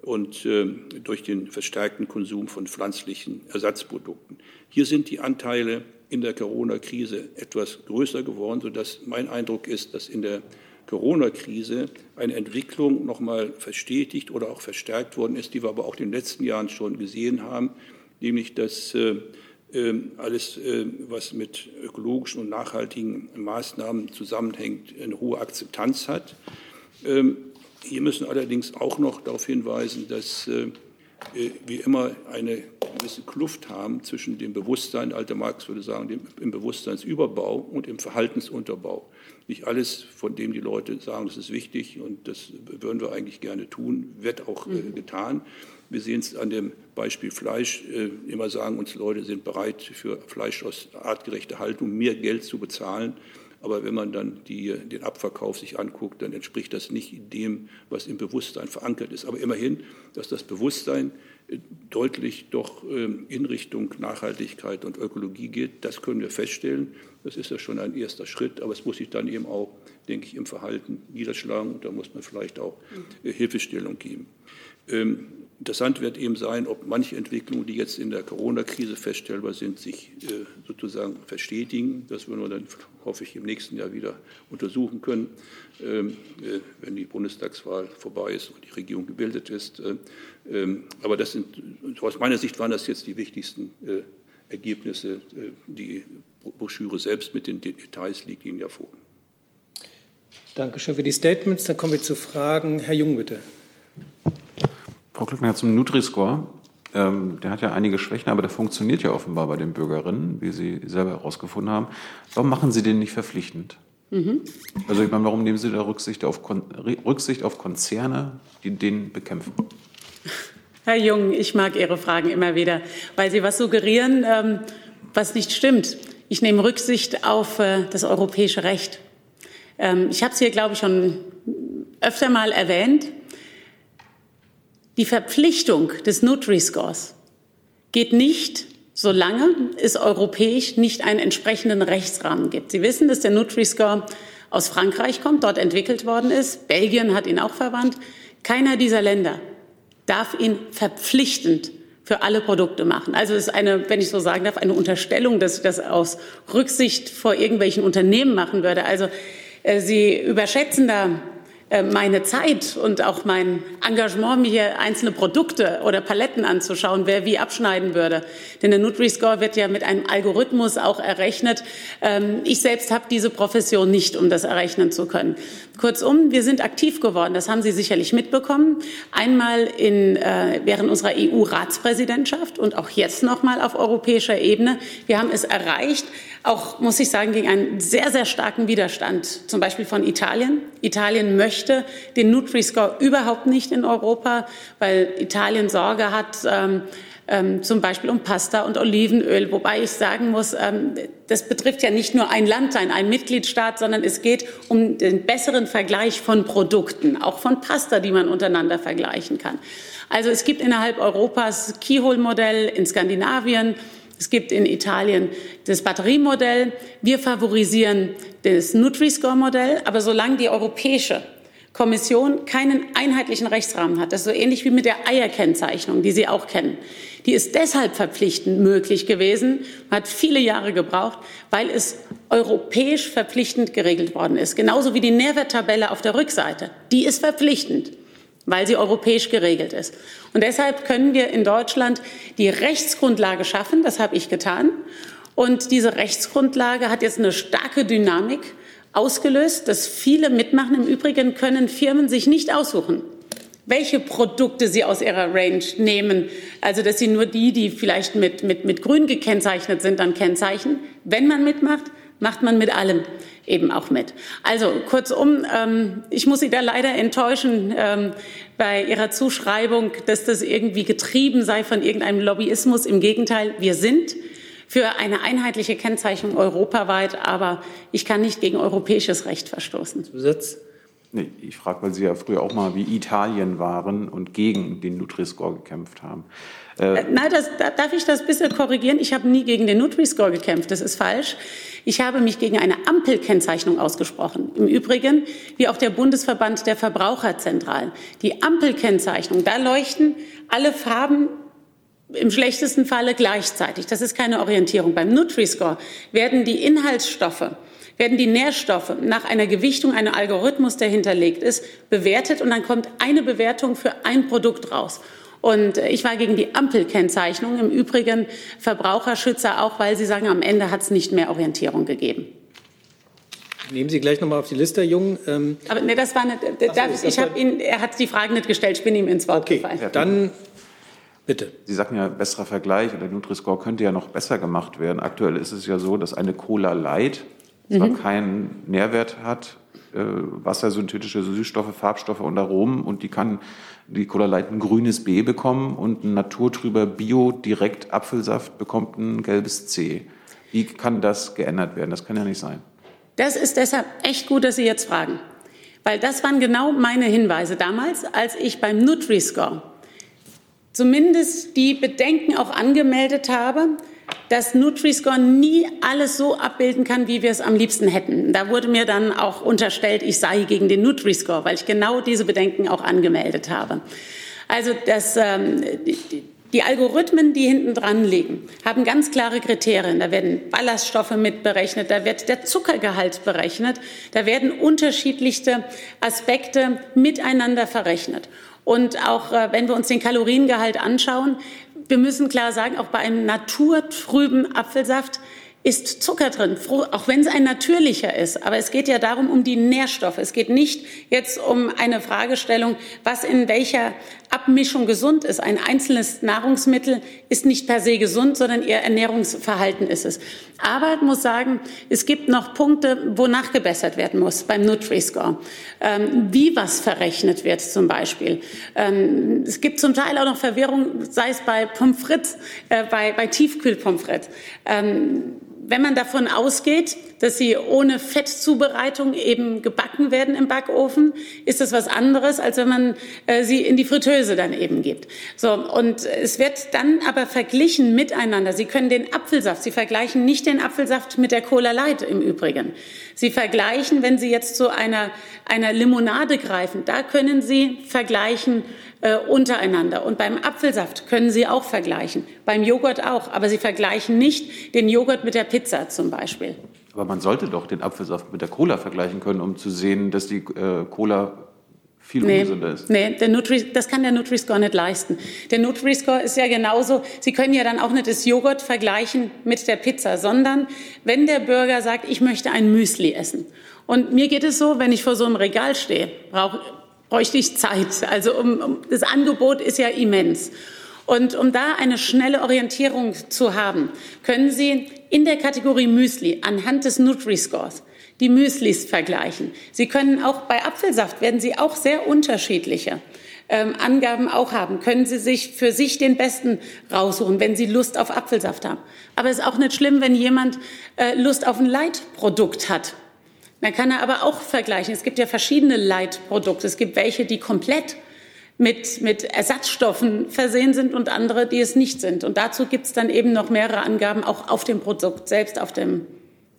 und äh, durch den verstärkten Konsum von pflanzlichen Ersatzprodukten. Hier sind die Anteile in der Corona-Krise etwas größer geworden, sodass mein Eindruck ist, dass in der Corona-Krise eine Entwicklung noch mal verstetigt oder auch verstärkt worden ist, die wir aber auch in den letzten Jahren schon gesehen haben, nämlich dass äh, ähm, alles, äh, was mit ökologischen und nachhaltigen Maßnahmen zusammenhängt, eine hohe Akzeptanz hat. Ähm, hier müssen allerdings auch noch darauf hinweisen, dass äh, wir immer eine gewisse Kluft haben zwischen dem Bewusstsein, alter Marx würde sagen, dem, im Bewusstseinsüberbau und im Verhaltensunterbau. Nicht alles, von dem die Leute sagen, das ist wichtig und das würden wir eigentlich gerne tun, wird auch äh, mhm. getan. Wir sehen es an dem Beispiel Fleisch. Äh, immer sagen uns Leute, sind bereit für Fleisch aus artgerechter Haltung mehr Geld zu bezahlen. Aber wenn man dann die, den Abverkauf sich anguckt, dann entspricht das nicht dem, was im Bewusstsein verankert ist. Aber immerhin, dass das Bewusstsein äh, deutlich doch ähm, in Richtung Nachhaltigkeit und Ökologie geht, das können wir feststellen. Das ist ja schon ein erster Schritt, aber es muss sich dann eben auch, denke ich, im Verhalten niederschlagen und da muss man vielleicht auch äh, Hilfestellung geben. Interessant wird eben sein, ob manche Entwicklungen, die jetzt in der Corona-Krise feststellbar sind, sich äh, sozusagen verstetigen. Das würden wir dann, hoffe ich, im nächsten Jahr wieder untersuchen können, ähm, äh, wenn die Bundestagswahl vorbei ist und die Regierung gebildet ist. Äh, ähm, aber das sind, aus meiner Sicht waren das jetzt die wichtigsten Ergebnisse. Die Broschüre selbst mit den Details liegt Ihnen ja vor. Dankeschön für die Statements. Dann kommen wir zu Fragen. Herr Jung, bitte. Frau Glückner zum Nutri-Score. Ähm, der hat ja einige Schwächen, aber der funktioniert ja offenbar bei den Bürgerinnen, wie Sie selber herausgefunden haben. Warum machen Sie den nicht verpflichtend? Mhm. Also ich meine, warum nehmen Sie da Rücksicht auf, Kon Rücksicht auf Konzerne, die den bekämpfen? Herr Jung, ich mag Ihre Fragen immer wieder, weil Sie was suggerieren, ähm, was nicht stimmt. Ich nehme Rücksicht auf äh, das europäische Recht. Ähm, ich habe es hier, glaube ich, schon öfter mal erwähnt. Die Verpflichtung des Nutri-Scores geht nicht, solange es europäisch nicht einen entsprechenden Rechtsrahmen gibt. Sie wissen, dass der Nutri-Score aus Frankreich kommt, dort entwickelt worden ist. Belgien hat ihn auch verwandt. Keiner dieser Länder darf ihn verpflichtend für alle Produkte machen. Also es ist eine, wenn ich so sagen darf, eine Unterstellung, dass ich das aus Rücksicht vor irgendwelchen Unternehmen machen würde. Also äh, Sie überschätzen da meine Zeit und auch mein Engagement, mir hier einzelne Produkte oder Paletten anzuschauen, wer wie abschneiden würde. Denn der Nutri-Score wird ja mit einem Algorithmus auch errechnet. Ähm, ich selbst habe diese Profession nicht, um das errechnen zu können. Kurzum, wir sind aktiv geworden. Das haben Sie sicherlich mitbekommen. Einmal in, äh, während unserer EU-Ratspräsidentschaft und auch jetzt noch mal auf europäischer Ebene. Wir haben es erreicht, auch, muss ich sagen, gegen einen sehr, sehr starken Widerstand, zum Beispiel von Italien. Italien möchte den Nutri-Score überhaupt nicht in Europa, weil Italien Sorge hat, ähm, ähm, zum Beispiel um Pasta und Olivenöl. Wobei ich sagen muss, ähm, das betrifft ja nicht nur ein Land, ein, ein Mitgliedstaat, sondern es geht um den besseren Vergleich von Produkten, auch von Pasta, die man untereinander vergleichen kann. Also es gibt innerhalb Europas Keyhole-Modell in Skandinavien, es gibt in Italien das Batteriemodell. Wir favorisieren das Nutri-Score-Modell. Aber solange die europäische Kommission keinen einheitlichen Rechtsrahmen hat, das ist so ähnlich wie mit der Eierkennzeichnung, die Sie auch kennen, die ist deshalb verpflichtend möglich gewesen, hat viele Jahre gebraucht, weil es europäisch verpflichtend geregelt worden ist. Genauso wie die Nährwerttabelle auf der Rückseite. Die ist verpflichtend weil sie europäisch geregelt ist. Und deshalb können wir in Deutschland die Rechtsgrundlage schaffen. Das habe ich getan. Und diese Rechtsgrundlage hat jetzt eine starke Dynamik ausgelöst, dass viele mitmachen. Im Übrigen können Firmen sich nicht aussuchen, welche Produkte sie aus ihrer Range nehmen. Also, dass sie nur die, die vielleicht mit, mit, mit grün gekennzeichnet sind, dann kennzeichnen. Wenn man mitmacht, macht man mit allem eben auch mit. Also kurzum, ähm, ich muss Sie da leider enttäuschen ähm, bei Ihrer Zuschreibung, dass das irgendwie getrieben sei von irgendeinem Lobbyismus. Im Gegenteil, wir sind für eine einheitliche Kennzeichnung europaweit, aber ich kann nicht gegen europäisches Recht verstoßen. Zusatz? Nee, ich frage, weil Sie ja früher auch mal wie Italien waren und gegen den Nutri-Score gekämpft haben. Äh, äh Nein, das, darf ich das ein bisschen korrigieren? Ich habe nie gegen den Nutri-Score gekämpft. Das ist falsch. Ich habe mich gegen eine Ampelkennzeichnung ausgesprochen. Im Übrigen, wie auch der Bundesverband der Verbraucherzentralen. Die Ampelkennzeichnung, da leuchten alle Farben im schlechtesten Falle gleichzeitig. Das ist keine Orientierung. Beim Nutri-Score werden die Inhaltsstoffe werden die Nährstoffe nach einer Gewichtung, einem Algorithmus, der hinterlegt ist, bewertet und dann kommt eine Bewertung für ein Produkt raus. Und äh, ich war gegen die Ampelkennzeichnung. Im Übrigen Verbraucherschützer auch, weil sie sagen, am Ende hat es nicht mehr Orientierung gegeben. Nehmen Sie gleich nochmal auf die Liste, Jung. Ähm Aber nee, das war nicht. So, ich habe ihn, er hat die Frage nicht gestellt. Ich bin ihm ins Wort okay, gefallen. Dann bitte. Sie sagten ja besserer Vergleich. Der Nutri-Score könnte ja noch besser gemacht werden. Aktuell ist es ja so, dass eine Cola Light zwar mhm. keinen Nährwert hat, äh, wassersynthetische Süßstoffe, Farbstoffe und Aromen und die kann die Cola Light ein grünes B bekommen und ein naturtrüber Bio direkt Apfelsaft bekommt ein gelbes C. Wie kann das geändert werden? Das kann ja nicht sein. Das ist deshalb echt gut, dass Sie jetzt fragen. Weil das waren genau meine Hinweise damals, als ich beim Nutri-Score zumindest die Bedenken auch angemeldet habe, dass Nutri-Score nie alles so abbilden kann, wie wir es am liebsten hätten. Da wurde mir dann auch unterstellt, ich sei gegen den Nutri-Score, weil ich genau diese Bedenken auch angemeldet habe. Also das, ähm, die, die Algorithmen, die hinten dran liegen, haben ganz klare Kriterien. Da werden Ballaststoffe mitberechnet, da wird der Zuckergehalt berechnet, da werden unterschiedlichste Aspekte miteinander verrechnet. Und auch äh, wenn wir uns den Kaloriengehalt anschauen, wir müssen klar sagen, auch bei einem naturtrüben Apfelsaft ist Zucker drin, auch wenn es ein natürlicher ist. Aber es geht ja darum, um die Nährstoffe. Es geht nicht jetzt um eine Fragestellung, was in welcher Abmischung gesund ist. Ein einzelnes Nahrungsmittel ist nicht per se gesund, sondern ihr Ernährungsverhalten ist es. Aber ich muss sagen, es gibt noch Punkte, wo nachgebessert werden muss beim Nutri-Score. Ähm, wie was verrechnet wird zum Beispiel. Ähm, es gibt zum Teil auch noch Verwirrung, sei es bei Pommes frites, äh, bei, bei Tiefkühlpommes frites. Ähm, wenn man davon ausgeht, dass sie ohne Fettzubereitung eben gebacken werden im Backofen, ist das was anderes, als wenn man äh, sie in die Fritteuse dann eben gibt. So, und es wird dann aber verglichen miteinander. Sie können den Apfelsaft, Sie vergleichen nicht den Apfelsaft mit der Cola Light im Übrigen. Sie vergleichen, wenn Sie jetzt zu einer, einer Limonade greifen, da können Sie vergleichen äh, untereinander. Und beim Apfelsaft können Sie auch vergleichen, beim Joghurt auch. Aber Sie vergleichen nicht den Joghurt mit der Pizza zum Beispiel. Aber man sollte doch den Apfelsaft mit der Cola vergleichen können, um zu sehen, dass die äh, Cola viel nee, ungesünder ist. Nee, der Nutri, das kann der Nutri-Score nicht leisten. Der Nutri-Score ist ja genauso, Sie können ja dann auch nicht das Joghurt vergleichen mit der Pizza, sondern wenn der Bürger sagt, ich möchte ein Müsli essen. Und mir geht es so, wenn ich vor so einem Regal stehe, brauche bräuchte ich Zeit. Also um, um, das Angebot ist ja immens. Und um da eine schnelle Orientierung zu haben, können Sie in der Kategorie Müsli anhand des Nutri-Scores die Müslis vergleichen. Sie können auch bei Apfelsaft werden Sie auch sehr unterschiedliche ähm, Angaben auch haben. Können Sie sich für sich den besten raussuchen, wenn Sie Lust auf Apfelsaft haben. Aber es ist auch nicht schlimm, wenn jemand äh, Lust auf ein Leitprodukt hat. Dann kann er aber auch vergleichen. Es gibt ja verschiedene Leitprodukte. Es gibt welche, die komplett mit, mit Ersatzstoffen versehen sind und andere, die es nicht sind. Und dazu gibt es dann eben noch mehrere Angaben auch auf dem Produkt selbst, auf dem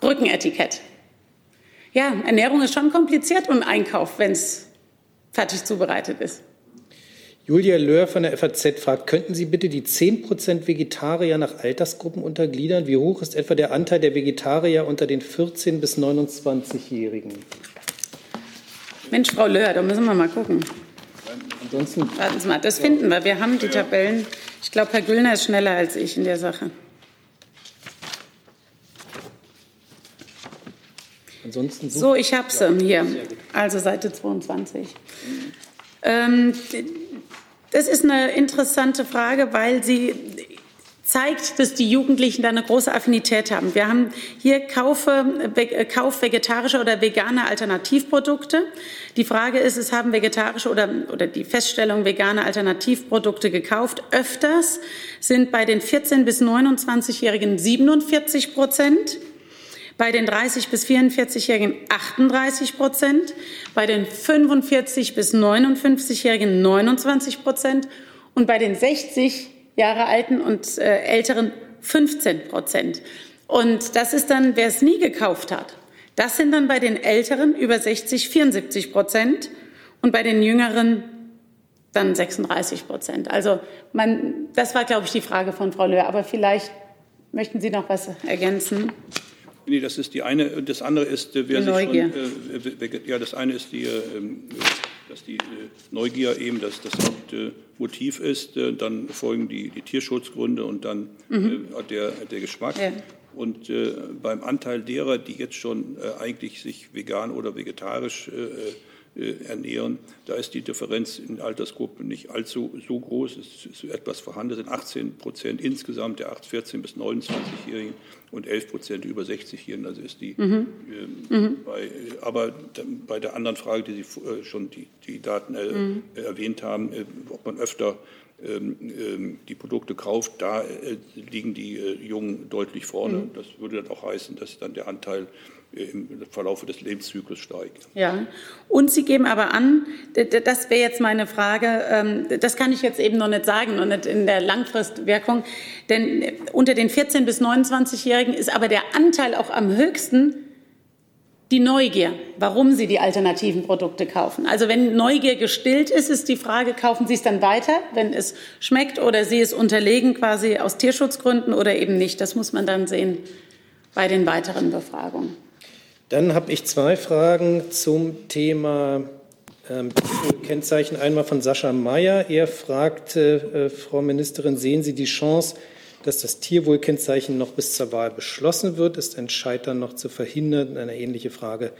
Rückenetikett. Ja, Ernährung ist schon kompliziert im Einkauf, wenn es fertig zubereitet ist. Julia Löhr von der FAZ fragt, könnten Sie bitte die 10% Vegetarier nach Altersgruppen untergliedern? Wie hoch ist etwa der Anteil der Vegetarier unter den 14- bis 29-Jährigen? Mensch, Frau Löhr, da müssen wir mal gucken. Ansonsten. Warten Sie mal, das finden wir. Wir haben die Tabellen. Ich glaube, Herr Güllner ist schneller als ich in der Sache. Ansonsten so, ich habe sie hier. Also Seite 22. Ähm, das ist eine interessante Frage, weil sie zeigt, dass die Jugendlichen da eine große Affinität haben. Wir haben hier Kaufe, Kauf vegetarischer oder veganer Alternativprodukte. Die Frage ist, es haben vegetarische oder, oder die Feststellung veganer Alternativprodukte gekauft. Öfters sind bei den 14- bis 29-Jährigen 47 Prozent bei den 30 bis 44-Jährigen 38 Prozent, bei den 45 bis 59-Jährigen 29 Prozent und bei den 60 Jahre alten und äh, älteren 15 Prozent. Und das ist dann, wer es nie gekauft hat. Das sind dann bei den Älteren über 60 74 Prozent und bei den Jüngeren dann 36 Prozent. Also man, das war, glaube ich, die Frage von Frau Löhr. Aber vielleicht möchten Sie noch was ergänzen. Nee, das ist die eine. Das andere ist, äh, wer sich. Schon, äh, ja, das eine ist die, äh, dass die äh, Neugier eben das, das Hauptmotiv ist. Äh, dann folgen die, die Tierschutzgründe und dann mhm. Äh, der, der Geschmack. Ja. Und beim Anteil derer, die jetzt schon eigentlich sich vegan oder vegetarisch äh, ernähren. Da ist die Differenz in Altersgruppen nicht allzu so groß. Es ist etwas vorhanden. Es sind 18 Prozent insgesamt der 14- bis 29-Jährigen und 11 Prozent über 60-Jährigen. Also ist die. Mhm. Äh, mhm. Bei, aber bei der anderen Frage, die Sie äh, schon die, die Daten äh, mhm. erwähnt haben, äh, ob man öfter ähm, ähm, die Produkte kauft, da äh, liegen die Jungen deutlich vorne. Mhm. Das würde dann auch heißen, dass dann der Anteil im Verlauf des Lebenszyklus steigt. Ja, und Sie geben aber an, das wäre jetzt meine Frage, ähm, das kann ich jetzt eben noch nicht sagen und nicht in der Langfristwirkung, denn unter den 14- bis 29-Jährigen ist aber der Anteil auch am höchsten die Neugier, warum sie die alternativen Produkte kaufen. Also wenn Neugier gestillt ist, ist die Frage, kaufen Sie es dann weiter, wenn es schmeckt oder Sie es unterlegen quasi aus Tierschutzgründen oder eben nicht. Das muss man dann sehen bei den weiteren Befragungen. Dann habe ich zwei Fragen zum Thema ähm, Kennzeichen. Einmal von Sascha Mayer. Er fragt, äh, Frau Ministerin, sehen Sie die Chance, dass das Tierwohlkennzeichen noch bis zur Wahl beschlossen wird. Ist ein Scheitern noch zu verhindern? Eine ähnliche Frage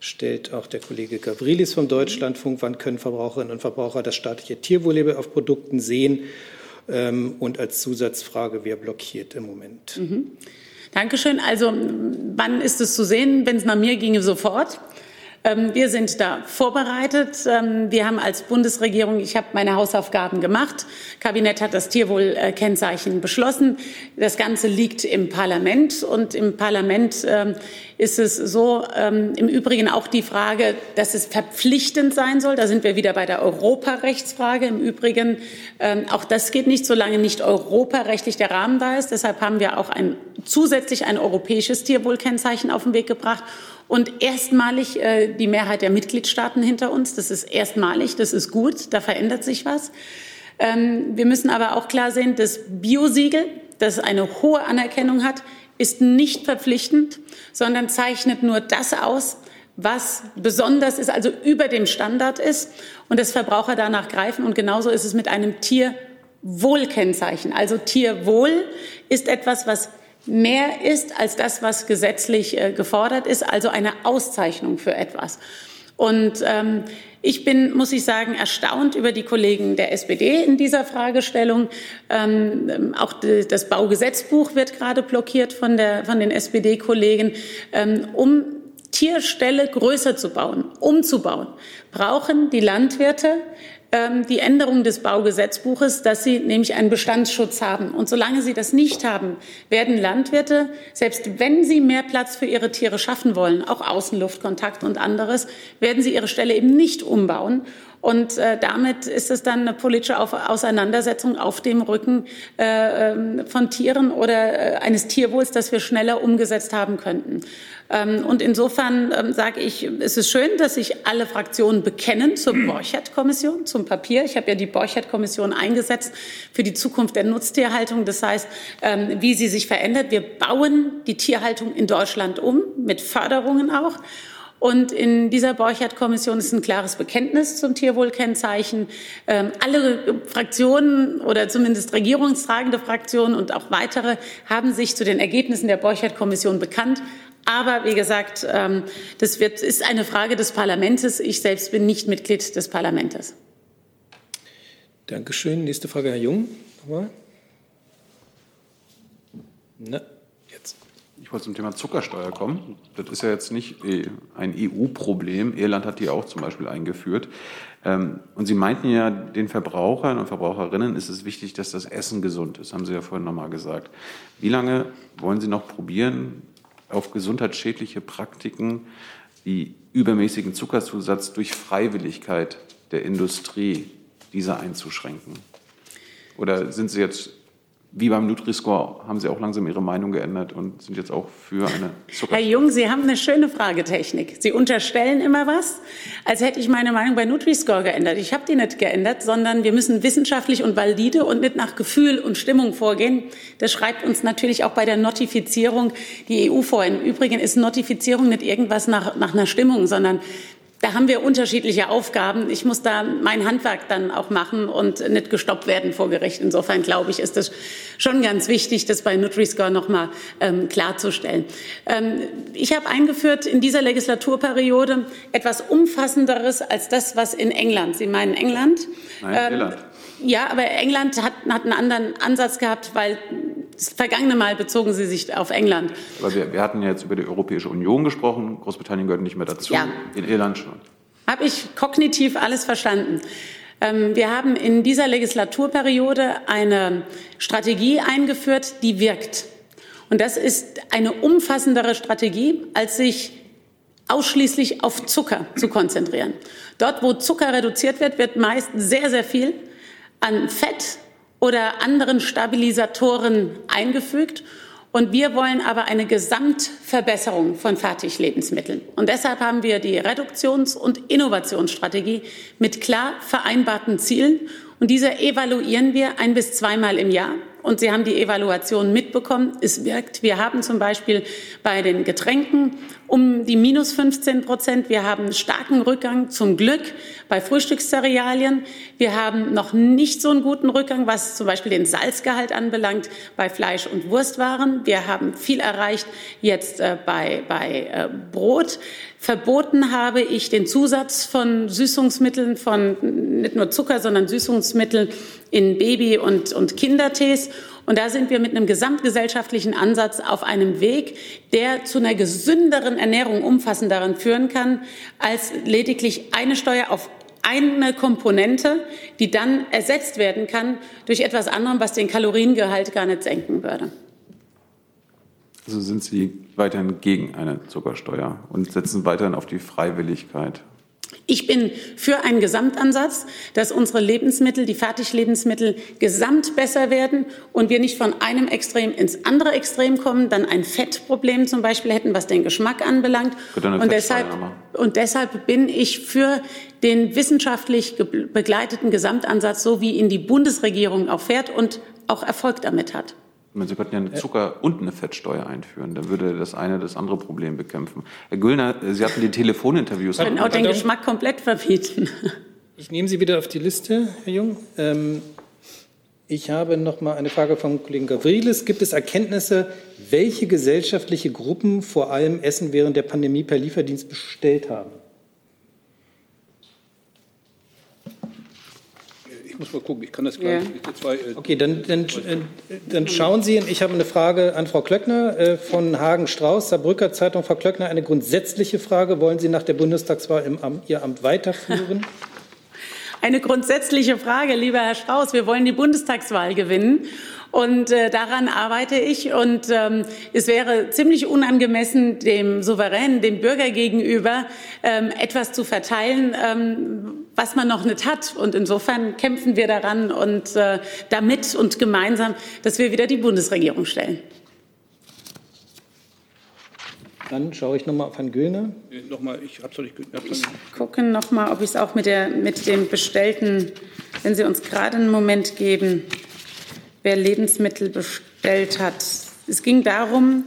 stellt auch der Kollege Gavrilis vom Deutschlandfunk. Wann können Verbraucherinnen und Verbraucher das staatliche Tierwohllabel auf Produkten sehen? Ähm, und als Zusatzfrage, wer blockiert im Moment? Mhm. Dankeschön. Also wann ist es zu sehen? Wenn es nach mir ginge, sofort. Ähm, wir sind da vorbereitet. Ähm, wir haben als Bundesregierung, ich habe meine Hausaufgaben gemacht. Kabinett hat das Tierwohlkennzeichen beschlossen. Das Ganze liegt im Parlament und im Parlament ähm, ist es so, im Übrigen auch die Frage, dass es verpflichtend sein soll. Da sind wir wieder bei der Europarechtsfrage. Im Übrigen, auch das geht nicht, solange nicht europarechtlich der Rahmen da ist. Deshalb haben wir auch ein, zusätzlich ein europäisches Tierwohlkennzeichen auf den Weg gebracht und erstmalig äh, die Mehrheit der Mitgliedstaaten hinter uns. Das ist erstmalig, das ist gut, da verändert sich was. Ähm, wir müssen aber auch klar sehen, das Biosiegel, das eine hohe Anerkennung hat, ist nicht verpflichtend, sondern zeichnet nur das aus, was besonders ist, also über dem Standard ist und das Verbraucher danach greifen. Und genauso ist es mit einem Tierwohlkennzeichen. Also Tierwohl ist etwas, was mehr ist als das, was gesetzlich äh, gefordert ist, also eine Auszeichnung für etwas. Und ähm, ich bin, muss ich sagen, erstaunt über die Kollegen der SPD in dieser Fragestellung. Ähm, auch das Baugesetzbuch wird gerade blockiert von, der, von den SPD-Kollegen, ähm, um Tierställe größer zu bauen, umzubauen, brauchen die Landwirte die Änderung des Baugesetzbuches, dass sie nämlich einen Bestandsschutz haben. Und solange sie das nicht haben, werden Landwirte, selbst wenn sie mehr Platz für ihre Tiere schaffen wollen, auch Außenluftkontakt und anderes, werden sie ihre Stelle eben nicht umbauen. Und äh, damit ist es dann eine politische Auf Auseinandersetzung auf dem Rücken äh, ähm, von Tieren oder äh, eines Tierwohls, das wir schneller umgesetzt haben könnten. Ähm, und insofern ähm, sage ich, es ist schön, dass sich alle Fraktionen bekennen zur Borchert-Kommission, zum Papier. Ich habe ja die Borchert-Kommission eingesetzt für die Zukunft der Nutztierhaltung. Das heißt, ähm, wie sie sich verändert. Wir bauen die Tierhaltung in Deutschland um, mit Förderungen auch. Und in dieser Borchert-Kommission ist ein klares Bekenntnis zum Tierwohlkennzeichen. Ähm, alle Fraktionen oder zumindest regierungstragende Fraktionen und auch weitere haben sich zu den Ergebnissen der Borchert-Kommission bekannt. Aber wie gesagt, ähm, das wird, ist eine Frage des Parlaments. Ich selbst bin nicht Mitglied des Parlaments. Dankeschön. Nächste Frage, Herr Jung. Nochmal. Na. Ich wollte zum Thema Zuckersteuer kommen. Das ist ja jetzt nicht äh, ein EU-Problem. Irland hat die auch zum Beispiel eingeführt. Ähm, und Sie meinten ja, den Verbrauchern und Verbraucherinnen ist es wichtig, dass das Essen gesund ist, haben Sie ja vorhin nochmal gesagt. Wie lange wollen Sie noch probieren, auf gesundheitsschädliche Praktiken wie übermäßigen Zuckerzusatz durch Freiwilligkeit der Industrie diese einzuschränken? Oder sind Sie jetzt wie beim Nutri-Score haben Sie auch langsam Ihre Meinung geändert und sind jetzt auch für eine Zucker. Herr Jung, Sie haben eine schöne Fragetechnik. Sie unterstellen immer was, als hätte ich meine Meinung bei Nutri-Score geändert. Ich habe die nicht geändert, sondern wir müssen wissenschaftlich und valide und nicht nach Gefühl und Stimmung vorgehen. Das schreibt uns natürlich auch bei der Notifizierung die EU vor. Im Übrigen ist Notifizierung nicht irgendwas nach, nach einer Stimmung, sondern da haben wir unterschiedliche Aufgaben. Ich muss da mein Handwerk dann auch machen und nicht gestoppt werden vor Gericht. Insofern glaube ich, ist es schon ganz wichtig, das bei Nutri-Score noch mal ähm, klarzustellen. Ähm, ich habe eingeführt in dieser Legislaturperiode etwas Umfassenderes als das, was in England. Sie meinen England? Nein, ähm, Irland. Ja, aber England hat, hat einen anderen Ansatz gehabt, weil das vergangene Mal bezogen Sie sich auf England. Aber wir, wir hatten jetzt über die Europäische Union gesprochen. Großbritannien gehört nicht mehr dazu. Ja. In Irland schon. Habe ich kognitiv alles verstanden. Ähm, wir haben in dieser Legislaturperiode eine Strategie eingeführt, die wirkt. Und das ist eine umfassendere Strategie, als sich ausschließlich auf Zucker zu konzentrieren. Dort, wo Zucker reduziert wird, wird meist sehr, sehr viel an Fett oder anderen Stabilisatoren eingefügt. Und wir wollen aber eine Gesamtverbesserung von Fertiglebensmitteln. Und deshalb haben wir die Reduktions- und Innovationsstrategie mit klar vereinbarten Zielen. Und diese evaluieren wir ein bis zweimal im Jahr. Und Sie haben die Evaluation mitbekommen. Es wirkt. Wir haben zum Beispiel bei den Getränken um die minus 15 Prozent. Wir haben starken Rückgang zum Glück bei Frühstückscerealien. Wir haben noch nicht so einen guten Rückgang, was zum Beispiel den Salzgehalt anbelangt, bei Fleisch- und Wurstwaren. Wir haben viel erreicht jetzt äh, bei, bei äh, Brot. Verboten habe ich den Zusatz von Süßungsmitteln, von nicht nur Zucker, sondern Süßungsmitteln in Baby- und, und Kindertees. Und da sind wir mit einem gesamtgesellschaftlichen Ansatz auf einem Weg, der zu einer gesünderen Ernährung umfassenderen führen kann, als lediglich eine Steuer auf eine Komponente, die dann ersetzt werden kann durch etwas anderem, was den Kaloriengehalt gar nicht senken würde. Also sind Sie weiterhin gegen eine Zuckersteuer und setzen weiterhin auf die Freiwilligkeit? Ich bin für einen Gesamtansatz, dass unsere Lebensmittel, die Fertiglebensmittel, gesamt besser werden und wir nicht von einem Extrem ins andere Extrem kommen, dann ein Fettproblem zum Beispiel hätten, was den Geschmack anbelangt. Und deshalb, und deshalb bin ich für den wissenschaftlich begleiteten Gesamtansatz, so wie ihn die Bundesregierung auch fährt und auch Erfolg damit hat. Sie könnten ja eine Zucker- und eine Fettsteuer einführen. Dann würde das eine das andere Problem bekämpfen. Herr Güllner, Sie hatten die Telefoninterviews. Sie können auch den Geschmack komplett verbieten. Ich nehme Sie wieder auf die Liste, Herr Jung. Ähm, ich habe noch mal eine Frage vom Kollegen Gavrilis. Gibt es Erkenntnisse, welche gesellschaftliche Gruppen vor allem Essen während der Pandemie per Lieferdienst bestellt haben? Ich muss mal gucken, ich kann das gar nicht. Zwei, äh, okay, dann, dann, äh, dann schauen Sie, ich habe eine Frage an Frau Klöckner äh, von Hagen-Strauß, Saarbrücker Zeitung. Frau Klöckner, eine grundsätzliche Frage. Wollen Sie nach der Bundestagswahl im Amt, Ihr Amt weiterführen? Eine grundsätzliche Frage, lieber Herr Strauß. Wir wollen die Bundestagswahl gewinnen. Und äh, daran arbeite ich. Und ähm, es wäre ziemlich unangemessen, dem Souverän, dem Bürger gegenüber ähm, etwas zu verteilen, ähm, was man noch nicht hat. Und insofern kämpfen wir daran und äh, damit und gemeinsam, dass wir wieder die Bundesregierung stellen. Dann schaue ich nochmal auf Herrn Güllner. Nochmal, ich habe es nicht Ich gucke nochmal, ob ich es auch mit, der, mit dem Bestellten, wenn Sie uns gerade einen Moment geben wer Lebensmittel bestellt hat. Es ging darum,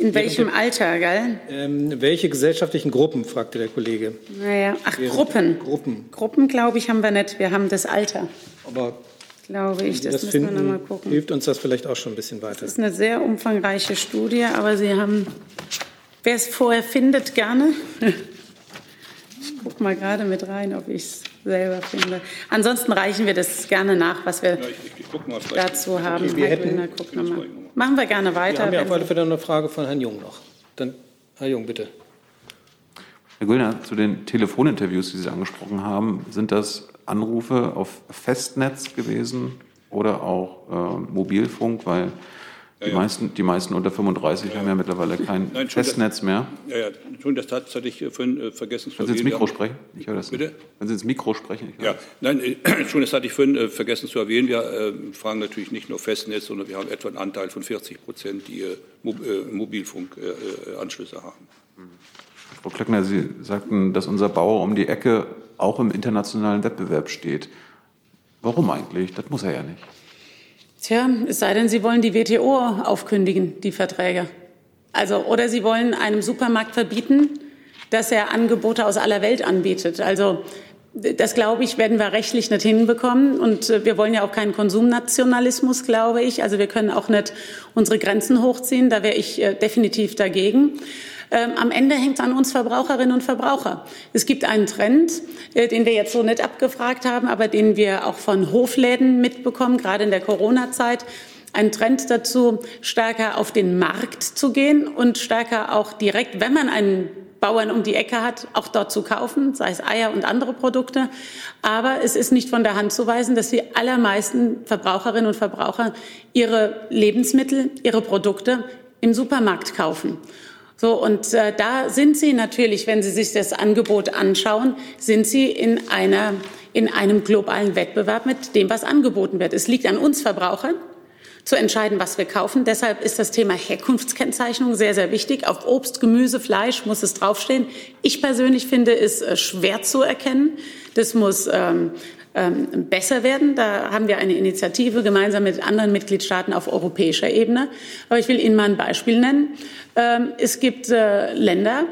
in welchem Alter, gell? Ähm, welche gesellschaftlichen Gruppen, fragte der Kollege. Naja, ach, Gruppen. Gruppen. Gruppen, glaube ich, haben wir nicht. Wir haben das Alter. Aber glaube ich, das, das müssen finden, wir noch mal gucken. Hilft uns das vielleicht auch schon ein bisschen weiter. Das ist eine sehr umfangreiche Studie, aber Sie haben, wer es vorher findet, gerne. Ich gucke mal gerade mit rein, ob ich es selber finde. Ansonsten reichen wir das gerne nach, was wir Ja, ich, ich, ich mal, dazu haben. Okay, wir Herr hätten- Grüner, guck noch mal. Machen wir gerne weiter. Wir haben ja auf alle Fälle eine Frage von Herrn Jung noch. Dann, Herr Jung, bitte. Herr Güllner, zu den Telefoninterviews, die Sie angesprochen haben, sind das Anrufe auf Festnetz gewesen oder auch äh, Mobilfunk? Weil die, Meisten, die meisten unter 35 haben ja mittlerweile kein Nein, schon Festnetz mehr. Ja, ja, Entschuldigung, das hat- das hatte ich äh, vorhin äh, vergessen zu Wenn Sie ins erwähnen. Mikro sprechen, ich höre das Bitte? nicht. Wenn Sie ins Mikro sprechen, ich höre Ja, nein, äh, schon, das hatte ich vorhin äh, vergessen zu erwähnen. Wir äh, fragen natürlich nicht nur Festnetz, sondern wir haben etwa einen Anteil von 40 Prozent, die äh, Mo Mobilfunkanschlüsse haben. Frau Klöckner, Sie sagten, dass unser Bauer um die Ecke auch im internationalen Wettbewerb steht. Warum eigentlich? Das muss er ja nicht. Tja, es sei denn, Sie wollen die WTO aufkündigen, die Verträge. Also, oder Sie wollen einem Supermarkt verbieten, dass er Angebote aus aller Welt anbietet. Also, das glaube ich, werden wir rechtlich nicht hinbekommen. Und äh, wir wollen ja auch keinen Konsumnationalismus, glaube ich. Also wir können auch nicht unsere Grenzen hochziehen. Da wäre ich äh, definitiv dagegen. Ähm, am Ende hängt es an uns Verbraucherinnen und Verbraucher. Es gibt einen Trend, äh, den wir jetzt so nicht abgefragt haben, aber den wir auch von Hofläden mitbekommen, gerade in der Corona-Zeit. Ein Trend dazu, stärker auf den Markt zu gehen und stärker auch direkt, wenn man einen Bauern um die Ecke hat, auch dort zu kaufen, sei es Eier und andere Produkte. Aber es ist nicht von der Hand zu weisen, dass die allermeisten Verbraucherinnen und Verbraucher ihre Lebensmittel, ihre Produkte im Supermarkt kaufen. So, und äh, da sind Sie natürlich, wenn Sie sich das Angebot anschauen, sind Sie in, einer, in einem globalen Wettbewerb mit dem, was angeboten wird. Es liegt an uns Verbrauchern, zu entscheiden, was wir kaufen. Deshalb ist das Thema Herkunftskennzeichnung sehr, sehr wichtig. Auf Obst, Gemüse, Fleisch muss es draufstehen. Ich persönlich finde es äh, schwer zu erkennen. Das muss ähm, ähm, besser werden. Da haben wir eine Initiative gemeinsam mit anderen Mitgliedstaaten auf europäischer Ebene. Aber ich will Ihnen mal ein Beispiel nennen. Ähm, es gibt äh, Länder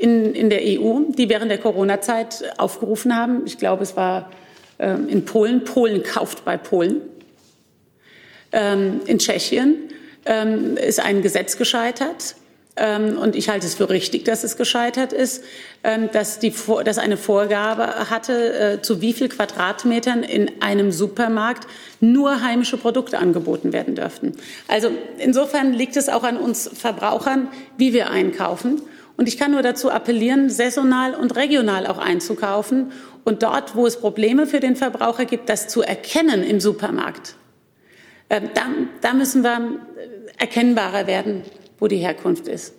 in, in der EU, die während der Corona-Zeit aufgerufen haben. Ich glaube, es war ähm, in Polen. Polen kauft bei Polen. In Tschechien ist ein Gesetz gescheitert und ich halte es für richtig, dass es gescheitert ist, ähm, dass, die, dass eine Vorgabe hatte, äh, zu wie viel Quadratmetern in einem Supermarkt nur heimische Produkte angeboten werden dürften. Also insofern liegt es auch an uns Verbrauchern, wie wir einkaufen. Und ich kann nur dazu appellieren, saisonal und regional auch einzukaufen und dort, wo es Probleme für den Verbraucher gibt, das zu erkennen im Supermarkt. Ähm, da, da müssen wir äh, erkennbarer werden wo die Herkunft ist.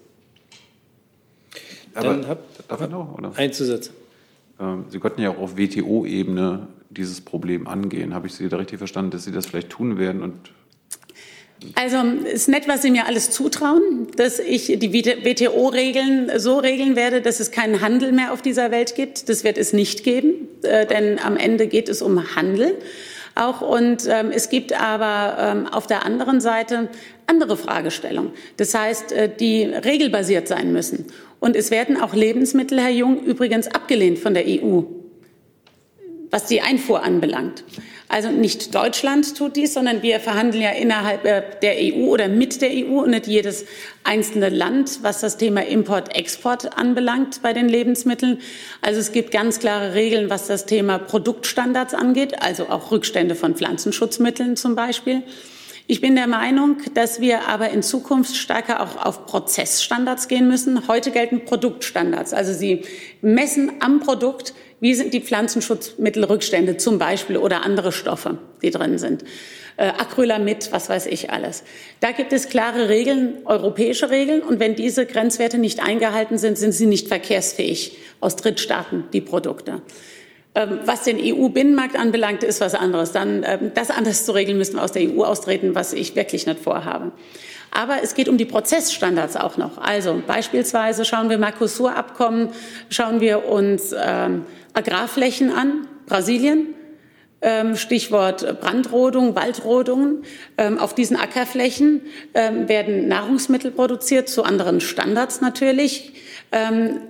Aber Dann hab, darf ich noch? Oder? Ein Zusatz. Ähm, Sie könnten ja auch auf WTO-Ebene dieses Problem angehen. Habe ich Sie da richtig verstanden, dass Sie das vielleicht tun werden und also es ist nett, was Sie mir alles zutrauen, dass ich die WTO-Regeln so regeln werde, dass es keinen Handel mehr auf dieser Welt gibt. Das wird es nicht geben, äh, denn am Ende geht es um Handel auch. Und ähm, es gibt aber ähm, auf der anderen Seite andere Fragestellungen. Das heißt, äh, die regelbasiert sein müssen. Und es werden auch Lebensmittel, Herr Jung, übrigens abgelehnt von der EU, was die Einfuhr anbelangt. Also nicht Deutschland tut dies, sondern wir verhandeln ja innerhalb äh, der EU oder mit der EU und nicht jedes einzelne Land, was das Thema Import-Export anbelangt bei den Lebensmitteln. Also es gibt ganz klare Regeln, was das Thema Produktstandards angeht, also auch Rückstände von Pflanzenschutzmitteln zum Beispiel. Ich bin der Meinung, dass wir aber in Zukunft stärker auch auf Prozessstandards gehen müssen. Heute gelten Produktstandards. Also sie messen am Produkt, wie sind die Pflanzenschutzmittelrückstände zum Beispiel oder andere Stoffe, die drin sind? Äh, Acrylamid, was weiß ich alles. Da gibt es klare Regeln, europäische Regeln. Und wenn diese Grenzwerte nicht eingehalten sind, sind sie nicht verkehrsfähig aus Drittstaaten, die Produkte. Ähm, was den EU-Binnenmarkt anbelangt, ist was anderes. Dann ähm, das anders zu regeln, müssen wir aus der EU austreten, was ich wirklich nicht vorhabe. Aber es geht um die Prozessstandards auch noch. Also beispielsweise schauen wir Mercosur-Abkommen, schauen wir uns ähm, Agrarflächen an, Brasilien, ähm, Stichwort Brandrodung, Waldrodungen. Ähm, auf diesen Ackerflächen ähm, werden Nahrungsmittel produziert, zu anderen Standards natürlich,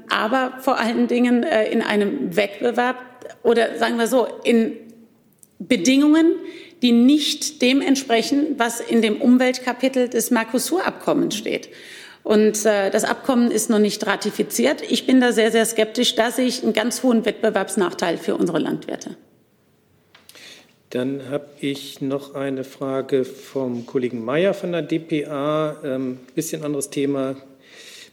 aber vor allen Dingen äh, in einem Wettbewerb oder sagen wir so, in Bedingungen, die nicht dem entsprechen, was in dem Umweltkapitel des Mercosur-Abkommens steht. Und äh, das Abkommen ist noch nicht ratifiziert. Ich bin da sehr, sehr skeptisch. Da sehe ich einen ganz hohen Wettbewerbsnachteil für unsere Landwirte. Dann habe ich noch eine Frage vom Kollegen Mayer von der DPA. Ähm, bisschen anderes Thema.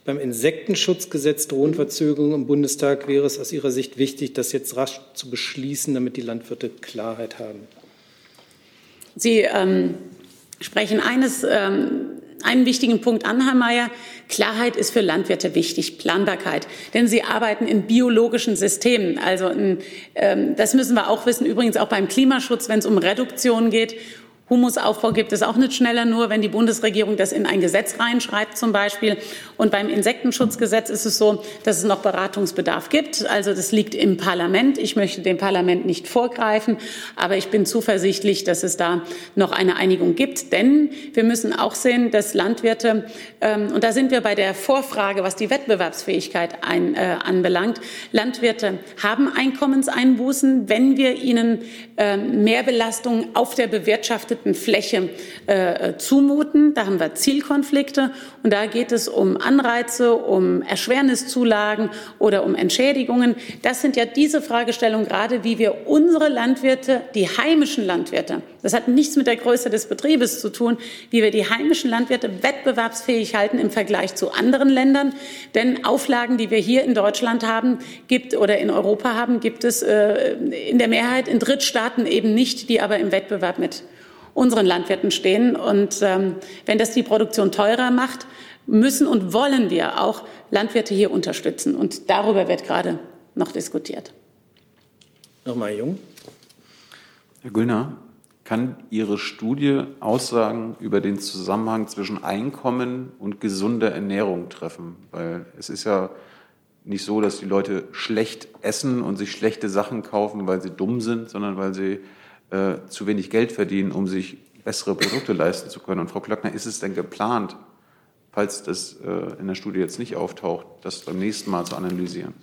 Beim Insektenschutzgesetz drohen Verzögerungen im Bundestag. Wäre es aus Ihrer Sicht wichtig, das jetzt rasch zu beschließen, damit die Landwirte Klarheit haben? Sie ähm, sprechen eines ähm, einen wichtigen Punkt an, Herr Mayer. Klarheit ist für Landwirte wichtig, Planbarkeit. Denn sie arbeiten in biologischen Systemen. Also ähm, das müssen wir auch wissen, übrigens auch beim Klimaschutz, wenn es um Reduktion geht Humusaufbau gibt es auch nicht schneller, nur wenn die Bundesregierung das in ein Gesetz reinschreibt zum Beispiel. Und beim Insektenschutzgesetz ist es so, dass es noch Beratungsbedarf gibt. Also das liegt im Parlament. Ich möchte dem Parlament nicht vorgreifen, aber ich bin zuversichtlich, dass es da noch eine Einigung gibt. Denn wir müssen auch sehen, dass Landwirte, ähm, und da sind wir bei der Vorfrage, was die Wettbewerbsfähigkeit ein, äh, anbelangt, Landwirte haben Einkommenseinbußen, wenn wir ihnen äh, Mehrbelastungen auf der bewirtschafteten bewirtschafteten Fläche äh, zumuten. Da haben wir Zielkonflikte und da geht es um Anreize, um Erschwerniszulagen oder um Entschädigungen. Das sind ja diese Fragestellungen gerade, wie wir unsere Landwirte, die heimischen Landwirte, das hat nichts mit der Größe des Betriebes zu tun, wie wir die heimischen Landwirte wettbewerbsfähig halten im Vergleich zu anderen Ländern. Denn Auflagen, die wir hier in Deutschland haben, gibt oder in Europa haben, gibt es äh, in der Mehrheit in Drittstaaten eben nicht, die aber im Wettbewerb mit unseren Landwirten stehen. Und ähm, wenn das die Produktion teurer macht, müssen und wollen wir auch Landwirte hier unterstützen. Und darüber wird gerade noch diskutiert. Nochmal Jung. Herr Güllner, kann Ihre Studie Aussagen über den Zusammenhang zwischen Einkommen und gesunder Ernährung treffen? Weil es ist ja nicht so, dass die Leute schlecht essen und sich schlechte Sachen kaufen, weil sie dumm sind, sondern weil sie äh, zu wenig Geld verdienen, um sich bessere Produkte leisten zu können. Und Frau Klöckner, ist es denn geplant, falls das äh, in der Studie jetzt nicht auftaucht, das beim nächsten Mal zu analysieren?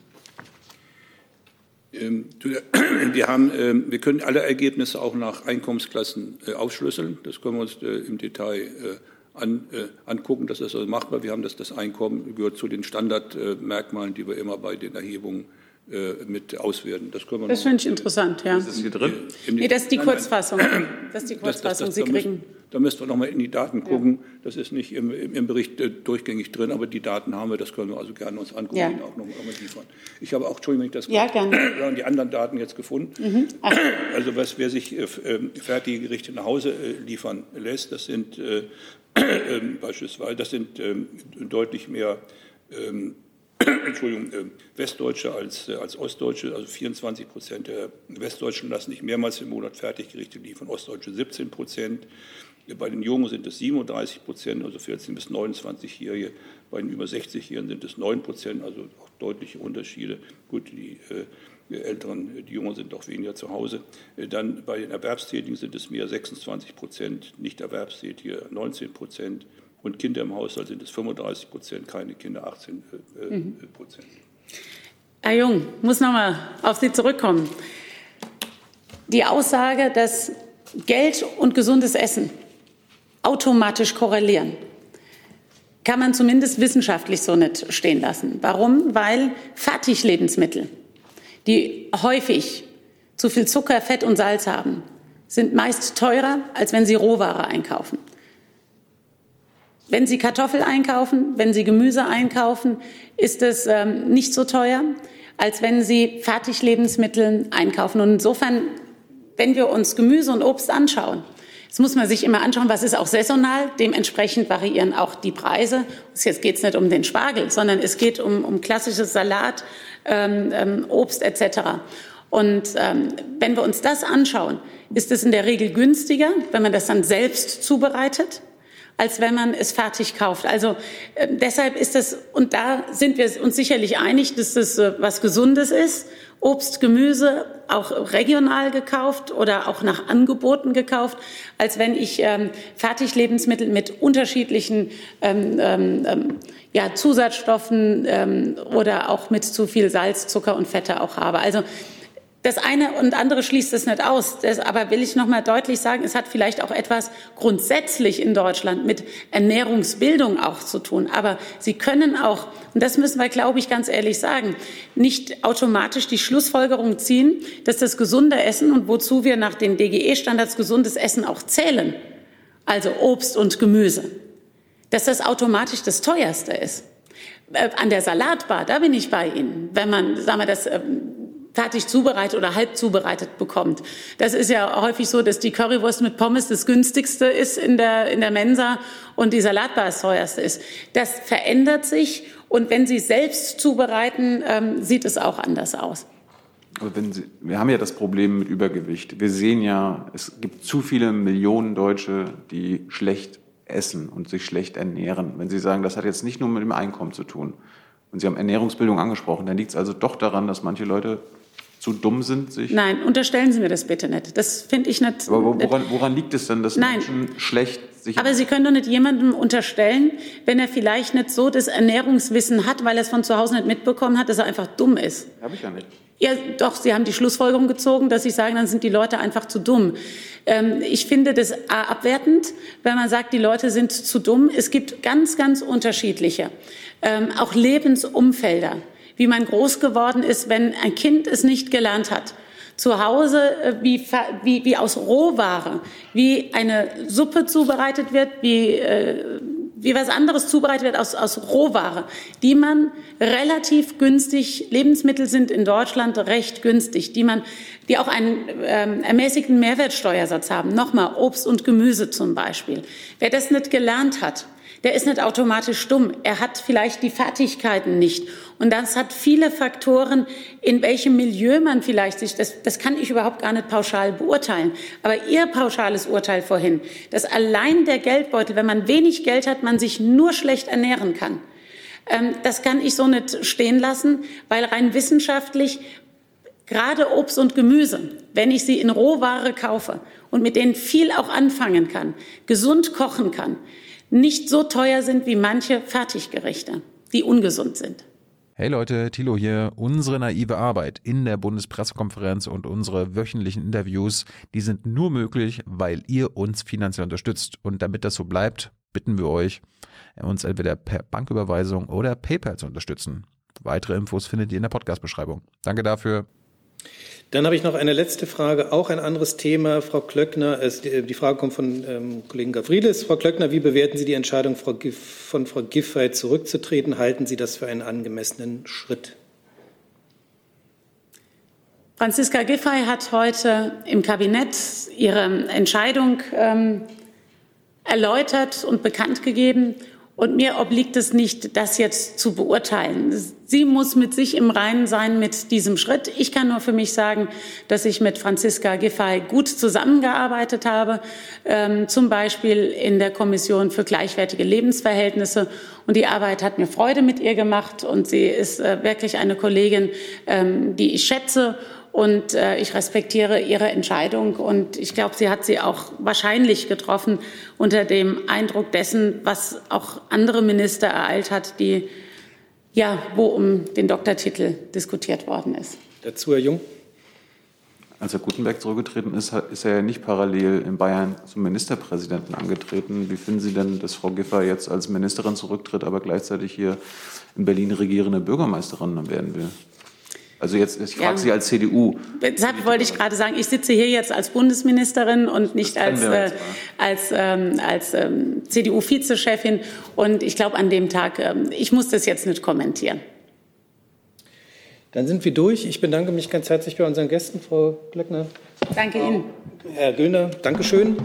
Ähm, wir, haben, ähm, wir können alle Ergebnisse auch nach Einkommensklassen äh, aufschlüsseln. Das können wir uns äh, im Detail äh, an, angucken. Das ist also machbar. Wir haben das, das Einkommen gehört zu den Standardmerkmalen, die wir immer bei den Erhebungen mit auswerten. Das, können wir das finde ich interessant, ja. Ist das hier drin? Nee, das ist die Kurzfassung. Das ist die Kurzfassung. Sie kriegen da müssen wir noch mal in die Daten gucken. Ja. Das ist nicht im, im, Bericht äh, durchgängig drin, aber die Daten haben wir. Das können wir also gerne uns angucken ja. und auch noch, mal liefern. Ich habe auch, Entschuldigung, wenn ich das ja, gerne. die anderen Daten jetzt gefunden. Mhm. Also was, wer sich äh, ähm, fertige Gerichte nach Hause äh, liefern lässt, das sind äh, äh, beispielsweise, das sind ähm, deutlich mehr ähm, Entschuldigung, äh, Westdeutsche als, äh, als Ostdeutsche, also 24 Prozent der Westdeutschen lassen sich mehrmals im Monat Fertiggerichte liefern, Ostdeutsche 17 Prozent. Bei den Jungen sind es 37 Prozent, also 14 bis 29-Jährige. Bei den über 60-Jährigen sind es 9 Prozent, also auch deutliche Unterschiede. Gut, die, äh, Älteren, die Jungen sind auch weniger zu Hause. Dann bei den Erwerbstätigen sind es mehr 26 Prozent, nicht Erwerbstätige 19 Prozent und Kinder im Haushalt sind es 35 Prozent, keine Kinder 18 äh, äh, mhm. Prozent. Herr Jung, muss noch mal auf Sie zurückkommen. Die Aussage, dass Geld und gesundes Essen automatisch korrelieren. Kann man zumindest wissenschaftlich so nicht stehen lassen. Warum? Weil Fertiglebensmittel, die häufig zu viel Zucker, Fett und Salz haben, sind meist teurer, als wenn Sie Rohware einkaufen. Wenn Sie Kartoffel einkaufen, wenn Sie Gemüse einkaufen, ist es ähm, nicht so teuer, als wenn Sie Fertiglebensmittel einkaufen. Und insofern, wenn wir uns Gemüse und Obst anschauen, Jetzt muss man sich immer anschauen, was ist auch saisonal. Dementsprechend variieren auch die Preise. Jetzt geht es nicht um den Spargel, sondern es geht um, um klassisches Salat, ähm, ähm, Obst etc. Und ähm, wenn wir uns das anschauen, ist es in der Regel günstiger, wenn man das dann selbst zubereitet als wenn man es fertig kauft. Also äh, deshalb ist das, und da sind wir uns sicherlich einig, dass das äh, was Gesundes ist. Obst, Gemüse auch regional gekauft oder auch nach Angeboten gekauft, als wenn ich ähm, Fertiglebensmittel mit unterschiedlichen ähm, ähm, ähm ja, Zusatzstoffen ähm, oder auch mit zu viel Salz, Zucker und Fette auch habe. Also das eine und andere schließt es nicht aus. Das, aber will ich noch mal deutlich sagen, es hat vielleicht auch etwas grundsätzlich in Deutschland mit Ernährungsbildung auch zu tun. Aber Sie können auch, und das müssen wir, glaube ich, ganz ehrlich sagen, nicht automatisch die Schlussfolgerung ziehen, dass das gesunde Essen und wozu wir nach den DGE-Standards gesundes Essen auch zählen, also Obst und Gemüse, dass das automatisch das teuerste ist. Äh, an der Salatbar, da bin ich bei Ihnen. Wenn man, sagen wir, das ähm, fertig zubereitet oder halb zubereitet bekommt. Das ist ja häufig so, dass die Currywurst mit Pommes das günstigste ist in der, in der Mensa und die Salatbar das teuerste ist. Das verändert sich und wenn Sie selbst zubereiten, ähm, sieht es auch anders aus. Aber wenn Sie, wir haben ja das Problem mit Übergewicht. Wir sehen ja, es gibt zu viele Millionen Deutsche, die schlecht essen und sich schlecht ernähren. Wenn Sie sagen, das hat jetzt nicht nur mit dem Einkommen zu tun, und Sie haben Ernährungsbildung angesprochen, dann liegt es also doch daran, dass manche Leute zu dumm sind, sich. Nein, unterstellen Sie mir das bitte nicht. Das finde ich nicht. Aber woran, woran, liegt es denn, dass Nein. Menschen schlecht sich. Aber Sie können doch nicht jemandem unterstellen, wenn er vielleicht nicht so das Ernährungswissen hat, weil er es von zu Hause nicht mitbekommen hat, dass er einfach dumm ist. Habe ich ja nicht. Ja, doch, Sie haben die Schlussfolgerung gezogen, dass Sie sagen, dann sind die Leute einfach zu dumm. Ähm, ich finde das abwertend, wenn man sagt, die Leute sind zu dumm. Es gibt ganz, ganz unterschiedliche, ähm, auch Lebensumfelder wie man groß geworden ist, wenn ein Kind es nicht gelernt hat. Zu Hause, äh, wie, wie, wie aus Rohware, wie eine Suppe zubereitet wird, wie, äh, wie was anderes zubereitet wird aus, aus Rohware, die man relativ günstig, Lebensmittel sind in Deutschland recht günstig, die man, die auch einen ähm, ermäßigten Mehrwertsteuersatz haben. Nochmal Obst und Gemüse zum Beispiel. Wer das nicht gelernt hat, der ist nicht automatisch stumm. Er hat vielleicht die Fertigkeiten nicht. Und das hat viele Faktoren, in welchem Milieu man vielleicht sich, das, das kann ich überhaupt gar nicht pauschal beurteilen. Aber Ihr pauschales Urteil vorhin, dass allein der Geldbeutel, wenn man wenig Geld hat, man sich nur schlecht ernähren kann. Ähm, das kann ich so nicht stehen lassen, weil rein wissenschaftlich gerade Obst und Gemüse, wenn ich sie in Rohware kaufe und mit denen viel auch anfangen kann, gesund kochen kann, nicht so teuer sind wie manche Fertiggerichte, die ungesund sind. Hey Leute, Thilo hier. Unsere naive Arbeit in der Bundespressekonferenz und unsere wöchentlichen Interviews, die sind nur möglich, weil ihr uns finanziell unterstützt. Und damit das so bleibt, bitten wir euch, uns entweder per Banküberweisung oder PayPal zu unterstützen. Weitere Infos findet ihr in der Podcast-Beschreibung. Danke dafür. Dann habe ich noch eine letzte Frage, auch ein anderes Thema. Frau Klöckner, die Frage kommt von ähm, Kollegen Gavrilis. Frau Klöckner, wie bewerten Sie die Entscheidung von Frau Giffey zurückzutreten? Halten Sie das für einen angemessenen Schritt? Franziska Giffey hat heute im Kabinett ihre Entscheidung ähm, erläutert und bekannt gegeben. Und mir obliegt es nicht, das jetzt zu beurteilen. Sie muss mit sich im Reinen sein mit diesem Schritt. Ich kann nur für mich sagen, dass ich mit Franziska Giffey gut zusammengearbeitet habe, ähm, zum Beispiel in der Kommission für gleichwertige Lebensverhältnisse. Und die Arbeit hat mir Freude mit ihr gemacht. Und sie ist äh, wirklich eine Kollegin, ähm, die ich schätze und äh, ich respektiere ihre Entscheidung. Und ich glaube, sie hat sie auch wahrscheinlich getroffen unter dem Eindruck dessen, was auch andere Minister ereilt hat, die ja, wo um den Doktortitel diskutiert worden ist. Dazu, Herr Jung. Als Herr Gutenberg zurückgetreten ist, ist er ja nicht parallel in Bayern zum Ministerpräsidenten angetreten. Wie finden Sie denn, dass Frau Giffer jetzt als Ministerin zurücktritt, aber gleichzeitig hier in Berlin regierende Bürgermeisterin werden will? Also jetzt, ich frage ja. Sie als CDU. Deshalb wollte ich gerade sagen, ich sitze hier jetzt als Bundesministerin und nicht als, äh, als, ähm, als ähm, CDU-Vizechefin. Und ich glaube, an dem Tag, ähm, ich muss das jetzt nicht kommentieren. Dann sind wir durch. Ich bedanke mich ganz herzlich bei unseren Gästen, Frau Glöckner. Danke Ihnen. Herr Göhner, Dankeschön.